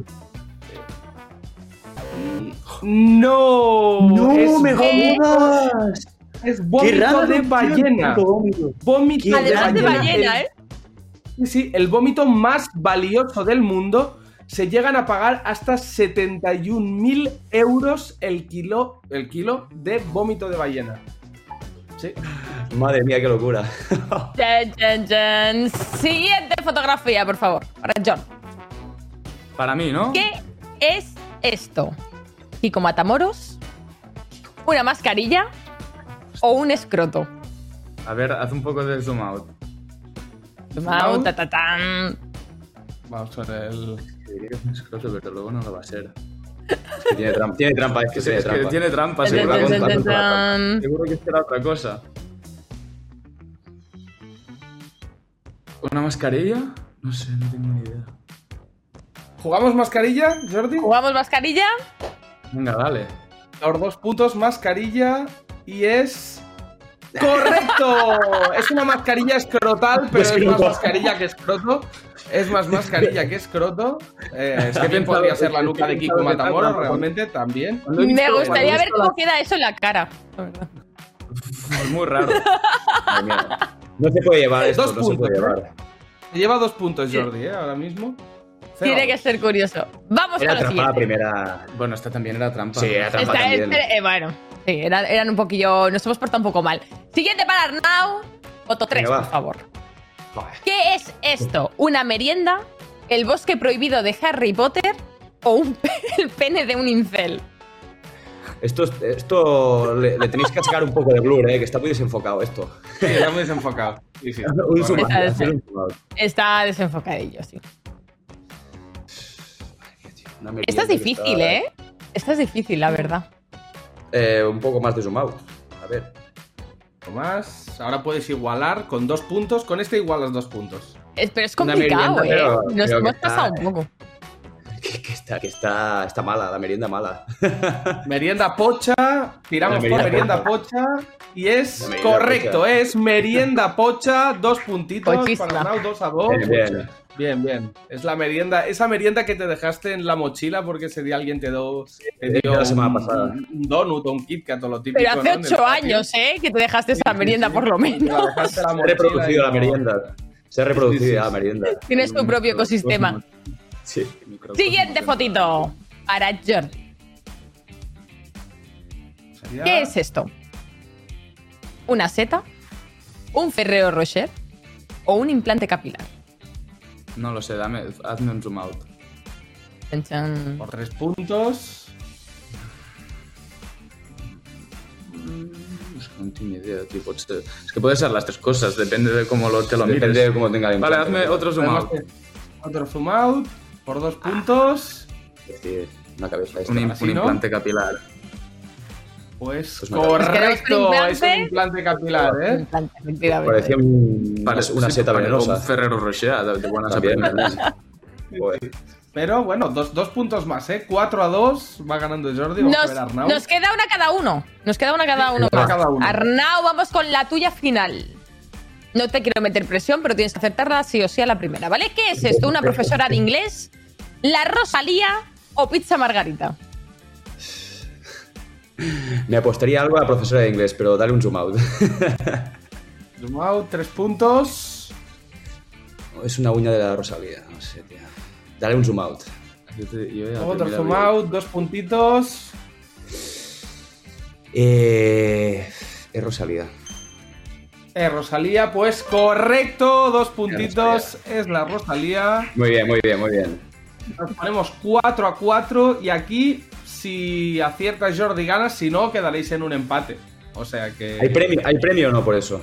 No, ¡No es, me jodas! es vómito de ballena. Vómito Además de ballena. ballena, El- ¿eh? Sí, sí, el vómito más valioso del mundo. Se llegan a pagar hasta 71.000 euros el kilo, el kilo de vómito de ballena. Sí. Madre mía, qué locura. Siguiente fotografía, por favor. Para John. Para mí, ¿no? ¿Qué es esto? ¿Kiko Matamoros? ¿Una mascarilla? ¿O un escroto? A ver, haz un poco de zoom out. Zoom out, ta, ta, tan. Vamos con el. Diría que es un escroto, pero luego no lo va a ser. Es que tiene trampa, tiene trampa, es que Es tiene que trampa. tiene trampa, seguro. que-. Seguro será otra cosa. ¿Una mascarilla? No sé, no tengo ni idea. ¿Jugamos mascarilla, Jordi? ¿Jugamos mascarilla? Venga, dale. Los dos putos mascarilla y es. ¡Correcto! es una mascarilla escrotal, pero es más mascarilla que escroto. Es más mascarilla que escroto. Eh, Es que pensado- podría ser la nuca de Kiko Matamoros, realmente también. Me gustaría ver cómo queda eso en la cara. Es muy raro. No se puede llevar esto, Dos no se puede puntos, llevar. Lleva dos puntos Jordi, ¿eh? Ahora mismo. Cero. Tiene que ser curioso. Vamos Era trampa la siguiente. primera. Bueno, esta también era trampa. Sí, era trampa Esta es, también. eh, bueno, sí, eran, eran un poquillo. Nos hemos portado un poco mal. Siguiente para Arnau. Foto 3, Venga, va. por favor. ¿Qué es esto? ¿Una merienda? ¿El bosque prohibido de Harry Potter? ¿O un el pene de un incel? Esto, es- esto le, le tenéis que sacar un poco de blur, eh, que está muy desenfocado esto. Sí, está muy desenfocado. Sí, sí. Está desenfocadillo, sí. Esta es difícil, está- ¿eh? Esta es difícil, la verdad. Eh, un poco más de zoom out. A ver. Más. Ahora puedes igualar con dos puntos. Con este igualas dos puntos. Es- pero es complicado, ¿eh? pero- Nos hemos pasado un poco. Que, que está, que está, está mala, la merienda mala. Merienda pocha. Tiramos La por merienda merienda pocha. Y es merienda correcto, pocha. es merienda pocha. Dos puntitos Pochísima. para Arnau, dos a dos. Bien, bien. Bien, bien. Es la merienda, esa merienda que te dejaste en la mochila porque ese día alguien te, do, te dio la semana un, pasada. un donut o un KitKat o lo típico. Pero hace ocho años, ¿eh? Que te dejaste esa merienda, por lo Te la menos. dejaste en la Se ha mochila reproducido y la merienda. Se ha reproducido Sí, sí, ya la merienda. Tienes tu propio ecosistema. Sí. Siguiente fotito. Para Jordi. Sería- ¿Qué es esto? ¿Una seta? ¿Un Ferrero Rocher? ¿O un implante capilar? No lo sé, dame, hazme un zoom out. Chan, chan. Por tres puntos. Es que no tengo ni idea, tío. Es que puede ser las tres cosas, depende de cómo lo, te lo mires. Depende de cómo tenga el Vale, implante. hazme otro zoom Además, out. Otro zoom out. Por dos puntos. Es decir, una cabeza esta. Un, implante capilar. Pues Pues correcto, es un implante. capilar, Un ¿eh? implante, efectivamente. Parecía un- Vale, una sí, seta venenosa. Un Ferrero Rocher de, de buenas. Pero bueno, dos, dos puntos más, ¿eh? 4 a 2 va ganando Jordi. Vamos a Nos, ver a Arnau. nos queda una cada uno. Nos queda una cada uno una cada uno. Arnau, vamos con la tuya final. No te quiero meter presión, pero tienes que acertarla sí o sí a la primera, ¿vale? ¿Qué es esto? ¿Una profesora de inglés? ¿La Rosalía o pizza margarita? Me apostaría algo a la profesora de inglés, pero dale un zoom out. Zoom out, 3 puntos. es una uña de la Rosalía, no sé, tío. Dale un zoom out. Yo te- yo ya Otro zoom out, dos puntitos. Eh, es Rosalía. Eh, Rosalía, pues correcto, dos puntitos. Es la Rosalía. Muy bien, muy bien, muy bien. Nos ponemos 4 a 4 y aquí, si aciertas Jordi ganas, si no, quedaréis en un empate. O sea que... ¿Hay premio, ¿Hay premio o no por eso?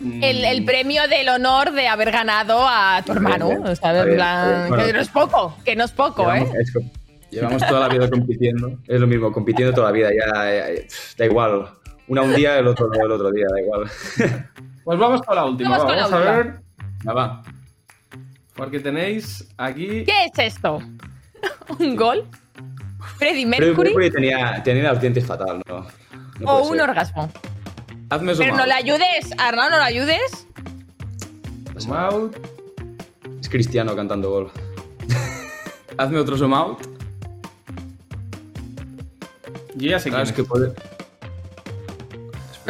mm, El, el premio del honor de haber ganado a tu hermano. bien. O sea, bien, plan. Bueno. que no es poco, que no es poco, ¿eh? Llevamos- Es, co- Llevamos toda la vida compitiendo. es lo mismo, compitiendo toda la vida, ya, ya- ya- da igual. Una un día, el otro el otro día, da igual. Pues vamos con la última. Vamos con la Vamos a última. ver. Ya va. Porque tenéis aquí... ¿Qué es esto? ¿Un gol? ¿Freddie Mercury? Mercury tenía, tenía los dientes fatal, ¿no? No ¿O un ser. orgasmo? Hazme zoom Pero no le ayudes, Arnau, no le ayudes. Zoom out. Es Cristiano cantando gol. Hazme otro zoom out. Yo ya sé Claro, quién es que puede...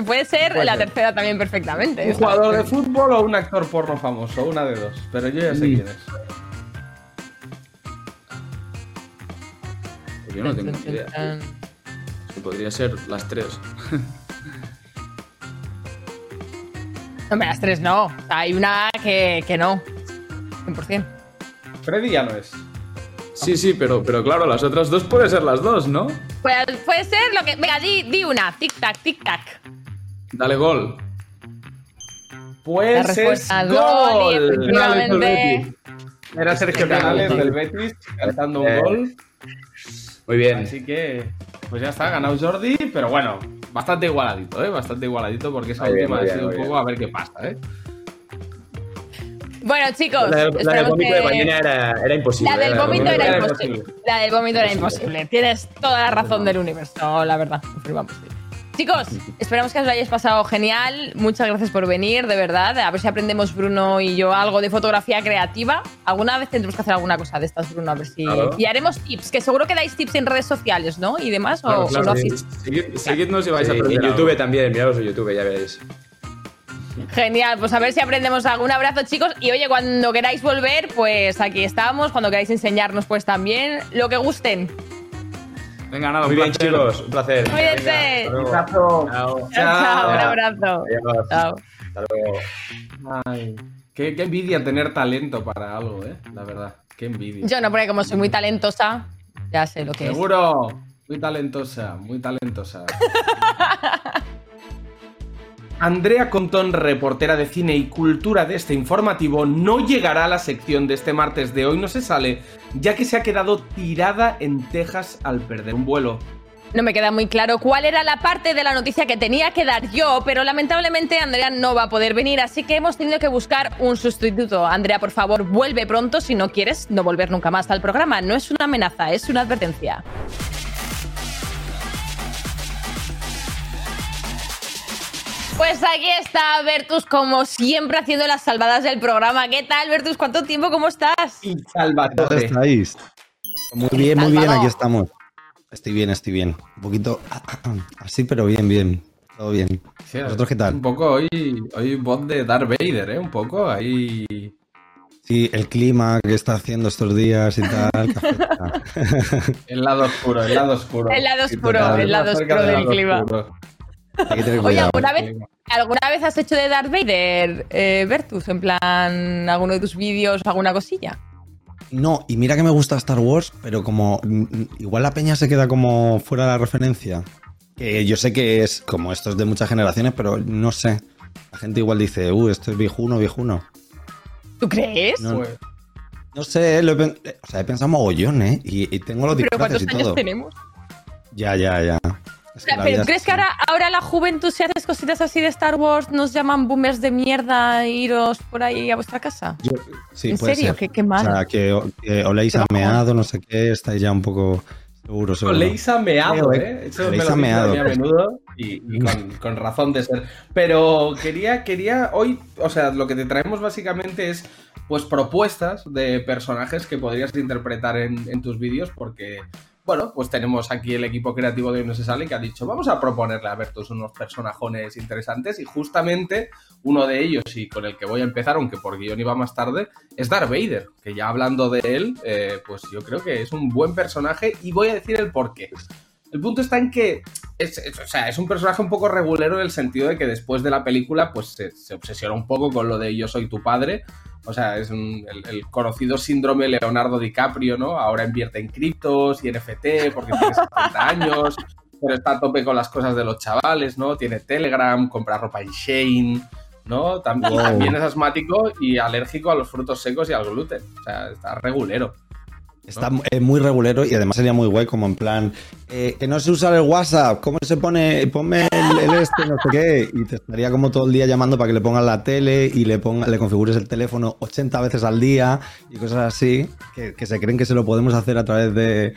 Puede ser Puede la ser. tercera también perfectamente. ¿Un jugador de fútbol o un actor porno famoso? Una de dos. Pero yo ya sé quién es. Pues yo no tengo ni idea. Es que podría ser las tres. Hombre, las tres no. Hay una que, que no. 100%. Freddy ya no es. Sí, sí, pero, pero claro, las otras dos puede ser las dos, ¿no? Pues puede ser lo que. Venga, di, di una. Tic-tac, tic-tac. Dale gol. Pues es gol. gol, y efectivamente. Era Sergio Canales del Betis cantando un Eh. gol. Muy bien. Así que, pues ya está, ganado Jordi, pero bueno, bastante igualadito, ¿eh? Bastante igualadito porque esa Muy última ha bien, sido un poco bien. a ver qué pasa, ¿eh? Bueno, chicos, La, del- la del esperamos vómito de Ballina era, era imposible. La del vómito era era imposible. La del vómito era imposible. Tienes toda la razón del universo, la verdad. Confirmamos, sí. Chicos, esperamos que os lo hayáis pasado genial. Muchas gracias por venir, de verdad. A ver si aprendemos Bruno y yo algo de fotografía creativa. Alguna vez tendremos que hacer alguna cosa de estas, Bruno, a ver si. Claro. Y haremos tips, que seguro que dais tips en redes sociales, ¿no? Y demás, Claro, o, o claro, lo sí. Seguid- Seguidnos y vais Sí, a aprender. en YouTube algo. también, miraros en YouTube, ya veréis. Genial, pues a ver si aprendemos algo. Un abrazo, chicos. Y oye, cuando queráis volver, pues aquí estamos. Cuando queráis enseñarnos, pues también. Lo que gusten. Venga, nada, Muy un bien, placer. chicos, un placer. Cuídense. Luego. Abrazo. Chao. Chao, un abrazo. Adiós. Chao. Hasta luego. Ay, qué, qué envidia tener talento para algo, ¿eh? La verdad, qué envidia. Yo no, porque como soy muy talentosa, ya sé lo que es. Seguro, muy talentosa, muy talentosa. Andrea Contón, reportera de cine y cultura de este informativo, no llegará a la sección de este martes de hoy, no se sale, ya que se ha quedado tirada en Texas al perder un vuelo. No me queda muy claro cuál era la parte de la noticia que tenía que dar yo, pero lamentablemente Andrea no va a poder venir, así que hemos tenido que buscar un sustituto. Andrea, por favor, vuelve pronto si no quieres no volver nunca más al programa. No es una amenaza, es una advertencia. Pues aquí está Bertus, como siempre, haciendo las salvadas del programa. ¿Qué tal, Bertus? ¿Cuánto tiempo? ¿Cómo estás? Y ¿Dónde Salvatore. estáis? Muy bien, muy bien, aquí estamos. Estoy bien, estoy bien. Un poquito así, pero bien, bien. Todo bien. Sí, ¿Vosotros qué tal? Un poco hoy, hoy voz de Darth Vader, ¿eh? Un poco ahí. Sí, el clima que está haciendo estos días y tal. El lado oscuro, el lado oscuro. El lado oscuro, el lado oscuro del clima. oscuro. Hay que tener Oye. ¿alguna vez, ¿alguna vez has hecho de Darth Vader, eh, Bertus? En plan, alguno de tus vídeos o alguna cosilla. No, y mira que me gusta Star Wars, pero como mm, mm, igual la peña se queda como fuera de la referencia. Que yo sé que es como esto es de muchas generaciones, pero no sé. La gente igual dice, uh, esto es viejuno, viejuno. ¿Tú crees? No, Pues, no sé, lo he, pen- o sea, he pensado mogollón, ¿eh? Y, y tengo los ¿Pero disfraces cuántos y años todo. tenemos? Ya, ya, ya. Es que la ¿Pero crees es que ahora, ahora la juventud, si haces cositas así de Star Wars, nos llaman boomers de mierda e iros por ahí a vuestra casa? Sí, ¿En puede serio? ser. Qué, qué mal. O sea, que, que oléis ameado, no sé qué, estáis ya un poco seguro, seguro. Oléis a meado, Creo, ¿eh? Eso me Oléis lo a dicen a a menudo y, y con, con razón de ser. Pero quería, quería hoy, o sea, lo que te traemos básicamente es pues propuestas de personajes que podrías interpretar en, en tus vídeos porque, bueno, pues tenemos aquí el equipo creativo de Hoy No Se Sale que ha dicho, vamos a proponerle a Bertus unos personajones interesantes y justamente uno de ellos y con el que voy a empezar, aunque por guion iba más tarde, es Darth Vader, que ya hablando de él, eh, pues yo creo que es un buen personaje y voy a decir el por qué. El punto está en que es, es- o sea, es un personaje un poco regulero en el sentido de que después de la película pues se, se obsesiona un poco con lo de yo soy tu padre. O sea, es un- el, el conocido síndrome Leonardo DiCaprio, ¿no? Ahora invierte en criptos y NFT porque tiene 70 años, pero está a tope con las cosas de los chavales, ¿no? Tiene Telegram, compra ropa en Shane, ¿no? También, Wow. también es asmático y alérgico a los frutos secos y al gluten. O sea, está regulero. Está eh, muy regulero y además sería muy guay como en plan, eh, que no se usa el WhatsApp, ¿cómo se pone? Ponme el, este, no sé qué. Y te estaría como todo el día llamando para que le pongas la tele y le, ponga, le configures el teléfono 80 veces al día y cosas así, que, que se creen que se lo podemos hacer a través de,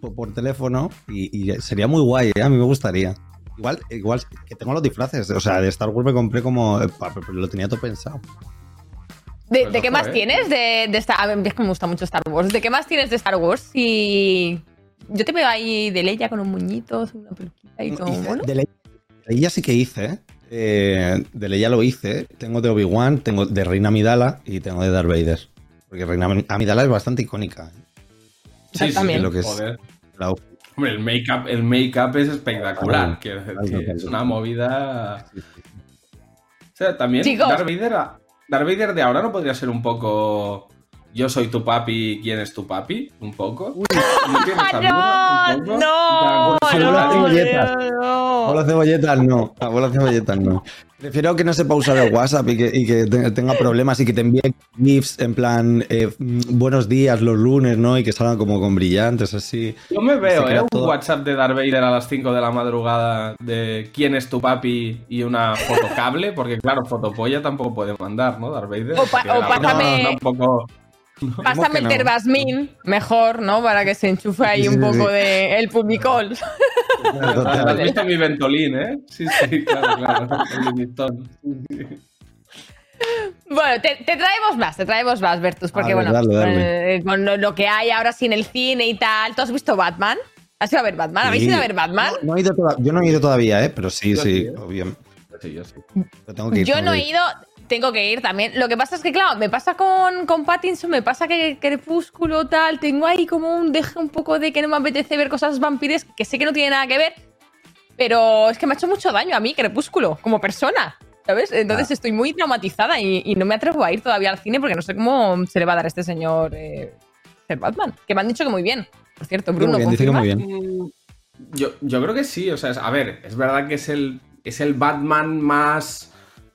por teléfono y, sería muy guay, ¿eh? a mí me gustaría. Igual, igual que tengo los disfraces, o sea, de Star Wars me compré como, eh, lo tenía todo pensado. ¿De, Pues de qué más ¿eh? tienes de, de Star A mí es que me gusta mucho Star Wars. ¿De qué más tienes de Star Wars? Y yo te veo ahí de Leia con un muñito, una peluquita y todo. Mono. De Leia, de Leia sí que hice. eh, de Leia lo hice. Tengo de Obi-Wan, tengo de Reina Amidala y tengo de Darth Vader. Porque Reina Amidala es bastante icónica. Yo también. Lo que es Joder. la- Hombre, el make-up el make es espectacular. Claro, quiero decir claro, que claro. es una movida. O sea, también Chicos. Darth Vader, Darth Vader de ahora no podría ser un poco. Yo soy tu papi, ¿quién es tu papi? Un poco. ¿No? Un No, poco? no, no, cebolletas. no. Abuela cebolletas no. Abuela cebolletas no. Prefiero que no sepa usar el WhatsApp y que, y que te- tenga problemas y que te envíe GIFs en plan eh, buenos días los lunes, ¿no? Y que salgan como con brillantes así. Yo me veo, ¿eh? crea Un todo. WhatsApp de Darth Vader a las 5 de la madrugada de quién es tu papi y una fotocable, porque claro, fotopolla tampoco puede mandar, ¿no? Darth Vader. O pa- o pásame- broma Un poco... Pásame el no? Terbasmin, mejor, ¿no? Para que se enchufe ahí Sí, un sí, poco sí. de el pubicol. Has visto mi Ventolín, ¿eh? Sí, sí, claro, claro. El. Bueno, te, te traemos más, te traemos más, Bertus, porque ver, bueno, dale, dale. eh, con lo, lo que hay ahora sí en el cine y tal. ¿Tú has visto Batman? ¿Has ido a ver Batman? ¿Habéis Sí. ido a ver Batman? No he ido toda- yo no he ido todavía, ¿eh? Pero sí, sí, sí, ¿eh? obviamente. Sí, yo sí. Pero tengo que ir, Yo tengo no que he ido, tengo que ir también. Lo que pasa es que, claro, me pasa con, con Pattinson, me pasa que Crepúsculo tal, tengo ahí como un deje un poco de que no me apetece ver cosas vampires que sé que no tiene nada que ver, pero es que me ha hecho mucho daño a mí Crepúsculo como persona, ¿sabes? Entonces Ah. estoy muy traumatizada y, y no me atrevo a ir todavía al cine porque no sé cómo se le va a dar a este señor eh, ser Batman. Que me han dicho que muy bien. Por cierto, Bruno, muy bien, dice que muy bien. Mm, Yo, yo creo que sí, o sea, es- a ver, es verdad que es el, es el Batman más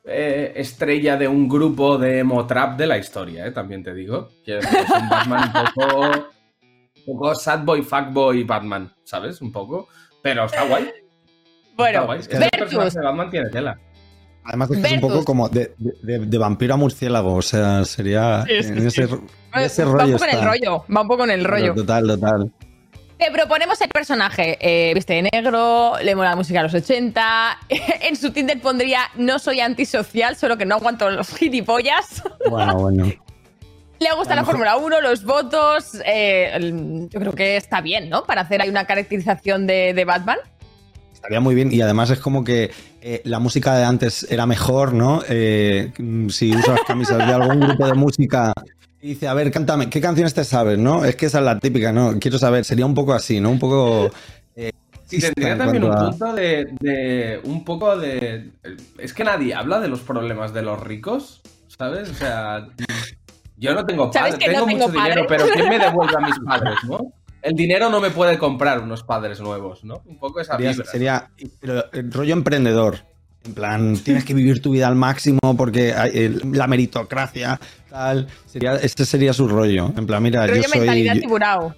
eh, estrella de un grupo de emo trap de la historia, ¿eh? también te digo. Que es un Batman un poco, un poco sad boy, fuck boy Batman, ¿sabes? Un poco, pero está guay. Está Bueno, guay. Este Vertus. personaje de Batman tiene tela. Además es que es un poco como de, de- de- de vampiro a murciélago, o sea, sería Sí, sí, en ese, sí. en ese va un rollo poco en el está. rollo, va un poco en el rollo. Total, total. Te proponemos el personaje. eh, viste de negro, le mola la música de los 80. en su Tinder pondría no soy antisocial, solo que no aguanto los gilipollas. Bueno, bueno. le gusta A la Fórmula 1, los votos. eh, el- yo creo que está bien, ¿no? Para hacer ahí una caracterización de, de Batman. Estaría muy bien y además es como que eh, la música de antes era mejor, ¿no? Eh, mm, si usas camisas de algún grupo de música dice, a ver, cántame, ¿qué canciones te sabes, no? Es que esa es la típica, ¿no? Quiero saber, sería un poco así, ¿no? Un poco... eh, Sí, tendría en también un a- punto de, de- Un poco de. Es que nadie habla de los problemas de los ricos, ¿sabes? O sea. Yo no tengo ¿Sabes padres, no tengo mucho dinero, pero ¿quién me devuelve a mis padres, no? El dinero no me puede comprar unos padres nuevos, ¿no? Un poco esa Sería, vibra. sería pero, eh, rollo emprendedor. En plan, tienes que vivir tu vida al máximo porque hay, la meritocracia, tal. Sería, este sería su rollo. En plan, mira, Rollo yo soy. mentalidad tiburao.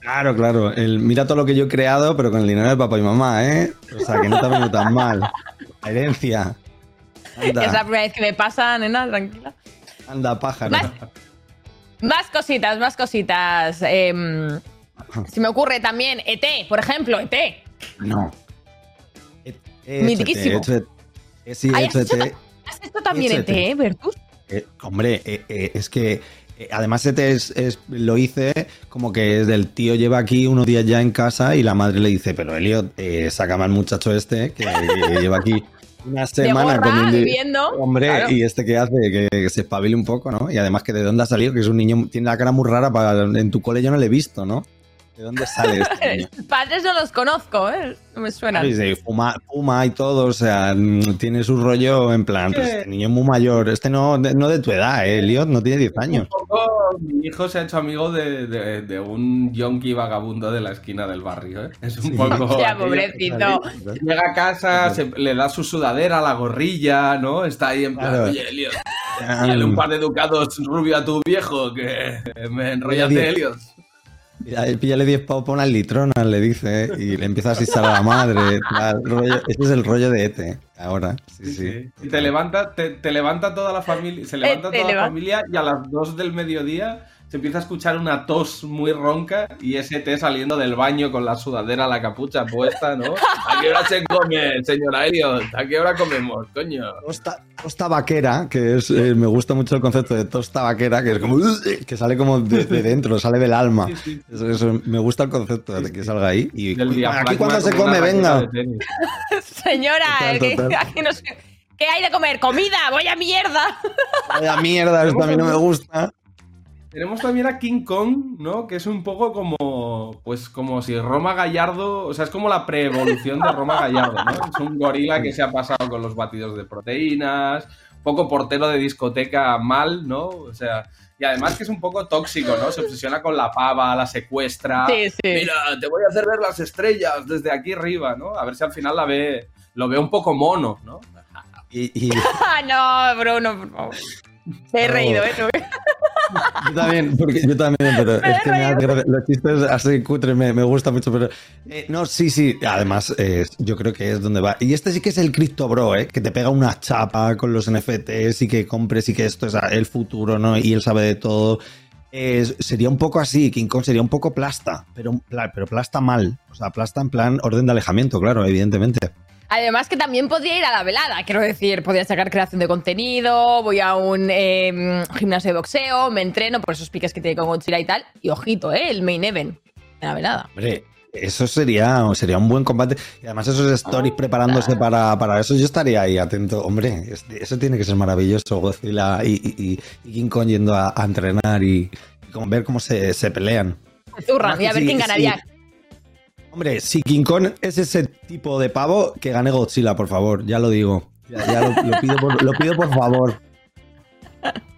claro, claro. El, mira todo lo que yo he creado, pero con el dinero de papá y mamá, ¿eh? O sea, que no te ha venido tan mal. La herencia. Anda, Es la primera vez que me pasa, nena, tranquila. anda pájaro. Más, más cositas, más cositas. Em, se me ocurre también ET, por ejemplo, ET. No. Eh, eh, Mitiquísimo. échate. Eh, sí, Ay, ¿has hecho échate. ta- ¿Has hecho también. ET, eh, Bertus? Eh, hombre, eh, eh, es que además este es, es- lo hice como que es del tío lleva aquí unos días ya en casa y la madre le dice, pero Elliot, sácame al muchacho este que, lleva aquí una semana comiendo. viviendo. Hombre, Claro. y este que hace que, que se espabile un poco, ¿no? Y además que de dónde ha salido, que es un niño, tiene la cara muy rara, para, en tu cole yo no le he visto, ¿no? ¿De dónde sale este niño? Padres no los conozco, ¿eh? No me suenan. Y se fuma, fuma y todo, o sea, tiene su rollo en plan, pues, este niño muy mayor, este no, de- no de tu edad, eh, Elliot, no tiene 10 años. Un poco, mi hijo se ha hecho amigo de, de- de un yonki vagabundo de la esquina del barrio, ¿eh? Es un Sí. poco... Hostia, pobrecito. Llega a casa, se- le da su sudadera, la gorrilla, ¿no? Está ahí en plan, Claro. oye, Elliot, dale un par de ducados rubio a tu viejo, que me enrollate, Oye, Elliot. Píllale 10 pavos por unas litronas, le dice, ¿eh? y le empieza a asistir a la madre. tal, rollo- Este es el rollo de Ete, ahora. Sí, sí. Y te levanta, te, te levanta toda la familia, se levanta Eh, toda la levanta. familia y a las 2 del mediodía se empieza a escuchar una tos muy ronca y ese té saliendo del baño con la sudadera, la capucha puesta, ¿no? ¿A qué hora se come, señora Elliot? ¿A qué hora comemos, coño? Tosta, tosta vaquera, que es, eh, me gusta mucho el concepto de tosta vaquera, que es como, que sale como de, de dentro, sale del alma. Sí, sí. Eso, eso, me gusta el concepto de que salga ahí. Y Del "Uy, diafragma aquí cuando se come, venga. Señora, Total, que- total. aquí no sé- ¿qué hay de comer? ¡Comida! ¡Voy a mierda! Vaya mierda, esto a mí no me gusta. Tenemos también a King Kong, ¿no? Que es un poco como, pues como si Roma Gallardo, o sea, es como la preevolución de Roma Gallardo, ¿no? Es un gorila que se ha pasado con los batidos de proteínas, un poco portero de discoteca mal, ¿no? O sea, y además que es un poco tóxico, ¿no? Se obsesiona con la pava, la secuestra. Sí, sí. Mira, te voy a hacer ver las estrellas desde aquí arriba, ¿no? A ver si al final la ve, lo ve un poco mono, ¿no? Y, y no, Bruno, por favor. Me he reído, ¿eh? Yo también, porque yo también, pero Me es que me hace los chistes así cutres me, me gusta mucho, pero eh, no, sí, sí, además eh, yo creo que es donde va. Y este sí que es el Cristo Bro, ¿eh? que te pega una chapa con los NFTs y que compres y que esto es el futuro, ¿no? Y él sabe de todo. eh, sería un poco así, King Kong sería un poco plasta, pero, pero plasta mal. O sea, plasta en plan orden de alejamiento, claro, evidentemente. Además que también podría ir a la velada, quiero decir, podría sacar creación de contenido, voy a un eh, gimnasio de boxeo, me entreno por esos piques que tiene con Godzilla y tal, y ojito, ¿eh? El main event de la velada. Hombre, eso sería, sería un buen combate. Y además esos stories preparándose para, para eso, yo estaría ahí atento. Hombre, es- eso tiene que ser maravilloso, Godzilla y, y- y King Kong yendo a, a entrenar y, ver cómo se, se pelean. Se zurran Además y a ver quién ganaría. Hombre, si King Kong es ese tipo de pavo, que gane Godzilla, por favor, ya lo digo. Ya, ya lo, lo pido por, lo pido por favor.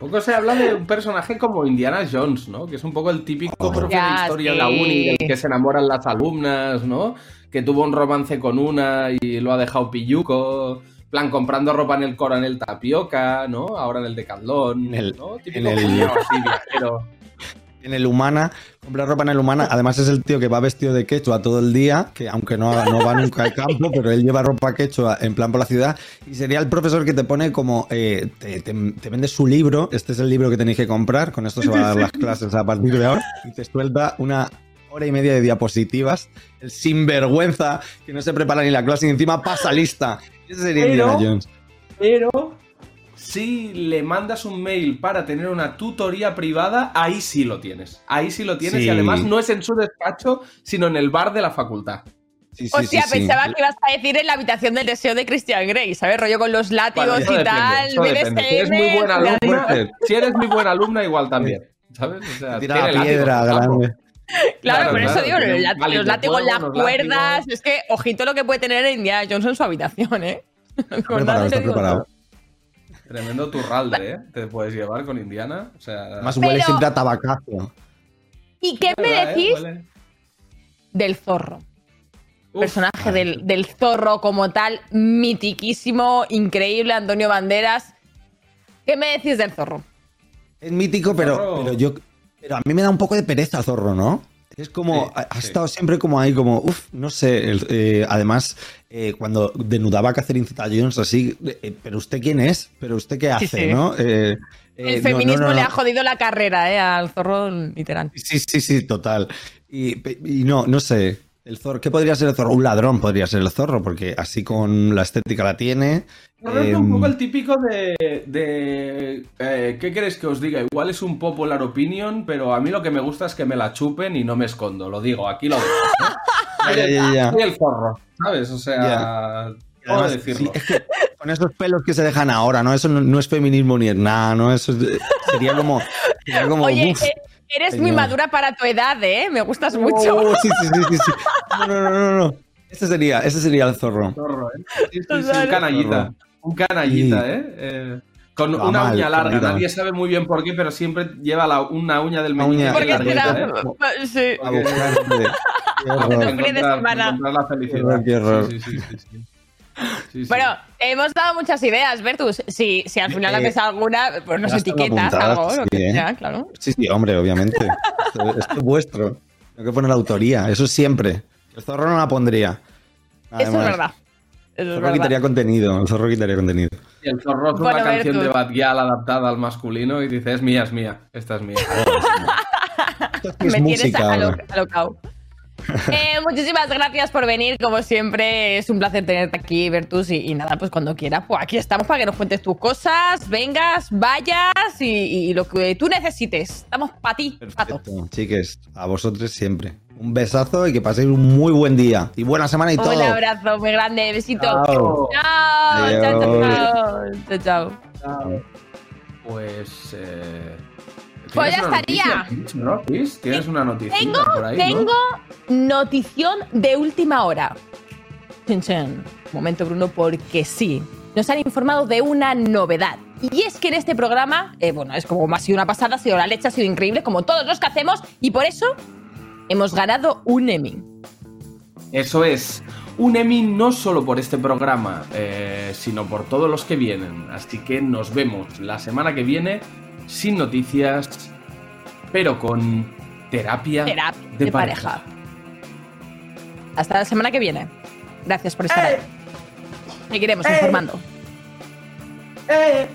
Poco se habla de un personaje como Indiana Jones, ¿no? Que es un poco el típico profe de historia en la sí. uni, del que se enamoran las alumnas, ¿no? Que tuvo un romance con una y lo ha dejado pilluco. plan, comprando ropa en el Coronel Tapioca, ¿no? Ahora en el En el- ¿no? Típico en el- así, viajero. En el Humana, compra ropa en el Humana. Además, es el tío que va vestido de quechua todo el día, que aunque no, no va nunca al campo, pero él lleva ropa quechua en plan por la ciudad. Y sería el profesor que te pone como. eh, te, te- te vende su libro. Este es el libro que tenéis que comprar. Con esto se van a dar las clases a partir de ahora. Y te suelta una hora y media de diapositivas. El sinvergüenza que no se prepara ni la clase y encima pasa lista. Ese sería Pero- Indiana Jones. Pero si le mandas un mail para tener una tutoría privada, ahí sí lo tienes. Ahí sí lo tienes Sí. y además no es en su despacho, sino en el bar de la facultad. Sí, Hostia, pensaba que ibas a decir en la habitación del deseo de Christian Grey, ¿sabes? Rollo con los látigos y tal. Si eres muy buena alumna, si eres muy buena alumna, igual también. ¿Sabes? O sea, Tira tiene piedra grande. Claro, Claro, por eso claro, digo, los, látigos, los las cuerdas. látigos. Es que, ojito lo que puede tener Indiana Jones en su habitación, ¿eh? Con preparado, está preparado. Tremendo turralde, ¿eh? Te puedes llevar con Indiana. O sea, Además, huele Pero- siempre a tabacazo. ¿Y qué me ¿verdad, eh? decís del zorro? Uf, personaje del, del zorro como tal, mitiquísimo, increíble, Antonio Banderas. ¿Qué me decís del zorro? Es mítico, pero, Zorro. pero yo. Pero a mí me da un poco de pereza Zorro, ¿no? Es como. Sí, ha, ha sí. estado siempre como ahí, como. Uf, no sé. el- eh, además, eh, cuando denudaba a Catherine Zeta Jones así. eh, ¿Pero usted quién es? ¿Pero usted qué hace, sí. no? Eh, eh, El no, feminismo no, no, le ha jodido la carrera, ¿eh? Al zorro, literal. Sí, sí, sí, total. Y no, no sé. El zorro, ¿qué podría ser el zorro? Un ladrón podría ser el zorro, porque así con la estética la tiene. Zorro es Em, un poco el típico de. de eh, ¿Qué queréis que os diga? Igual es un popular opinion, pero a mí lo que me gusta es que me la chupen y no me escondo. Lo digo, aquí lo dejo. ¿eh? Ya, ya, ya. Soy el zorro, ¿sabes? O sea. Puedo Además, decirlo. sí, es que con esos pelos que se dejan ahora, ¿no? Eso no, no es feminismo ni es nada, ¿no? Eso es- sería como. sería como Oye, uf. eh, eres muy señor. madura para tu edad, ¿eh? Me gustas mucho. Oh, sí, sí, sí, sí, sí. No, no, no, no, no. Ese sería, ese sería el zorro. Zorro, ¿eh? Sí, sí, sí, un canallita. Un canallita, Sí. ¿eh? Eh, Con Va una mal, uña larga. canallita. Nadie sabe muy bien por qué, pero siempre lleva la- una uña del meñique Porque larguita, ¿eh? Sí. A buscarte. Qué horror. Los fines de Encontrar- semana. encontrar la felicidad. horror, qué horror. Sí, sí, sí, sí, sí. Sí, sí. Bueno, hemos dado muchas ideas, Bertus. Si, si al final Eh, haces alguna, pues nos etiquetas algo, lo sí, que ¿eh? sea, claro. Sí, sí, hombre, obviamente. Esto, esto es vuestro. Tengo que poner la autoría, eso siempre. El zorro no la pondría. Eso es verdad. Eso El zorro verdad. quitaría contenido. El zorro quitaría contenido. Y el zorro es Bueno, una canción Bertus. de Bad Gyal adaptada al masculino y dice, es mía, es mía, esta es mía. Esto Me es tienes música alo- ahora. alocao. Eh, muchísimas gracias por venir, como siempre es un placer tenerte aquí, Bertus, y, y nada, pues cuando quieras, pues aquí estamos para que nos cuentes tus cosas, vengas, vayas y, y lo que tú necesites. Estamos para ti, pato. Perfecto, chiques, a vosotros siempre. Un besazo y que paséis un muy buen día. Y buena semana y todo. Un abrazo muy grande, besito. Chao. Chao, chao, chao, chao, chao, chao. Pues... Eh... Pues ¿tienes ya estaría. noticia, ¿no, Chris? ¿Tienes una noticia Tengo, por ahí, ¿no? tengo notición de última hora. Chin, chin. Momento, Bruno, porque sí. Nos han informado de una novedad. Y es que en este programa, eh, bueno, es como ha sido una pasada, ha sido la leche, ha sido increíble, como todos los que hacemos, y por eso hemos ganado un Emmy. Eso es. Un Emmy no solo por este programa, eh, sino por todos los que vienen. Así que nos vemos la semana que viene sin noticias, pero con terapia, Terapia de, de, pareja. Hasta la semana que viene. Gracias por estar ahí. Seguiremos informando. ¡Eh!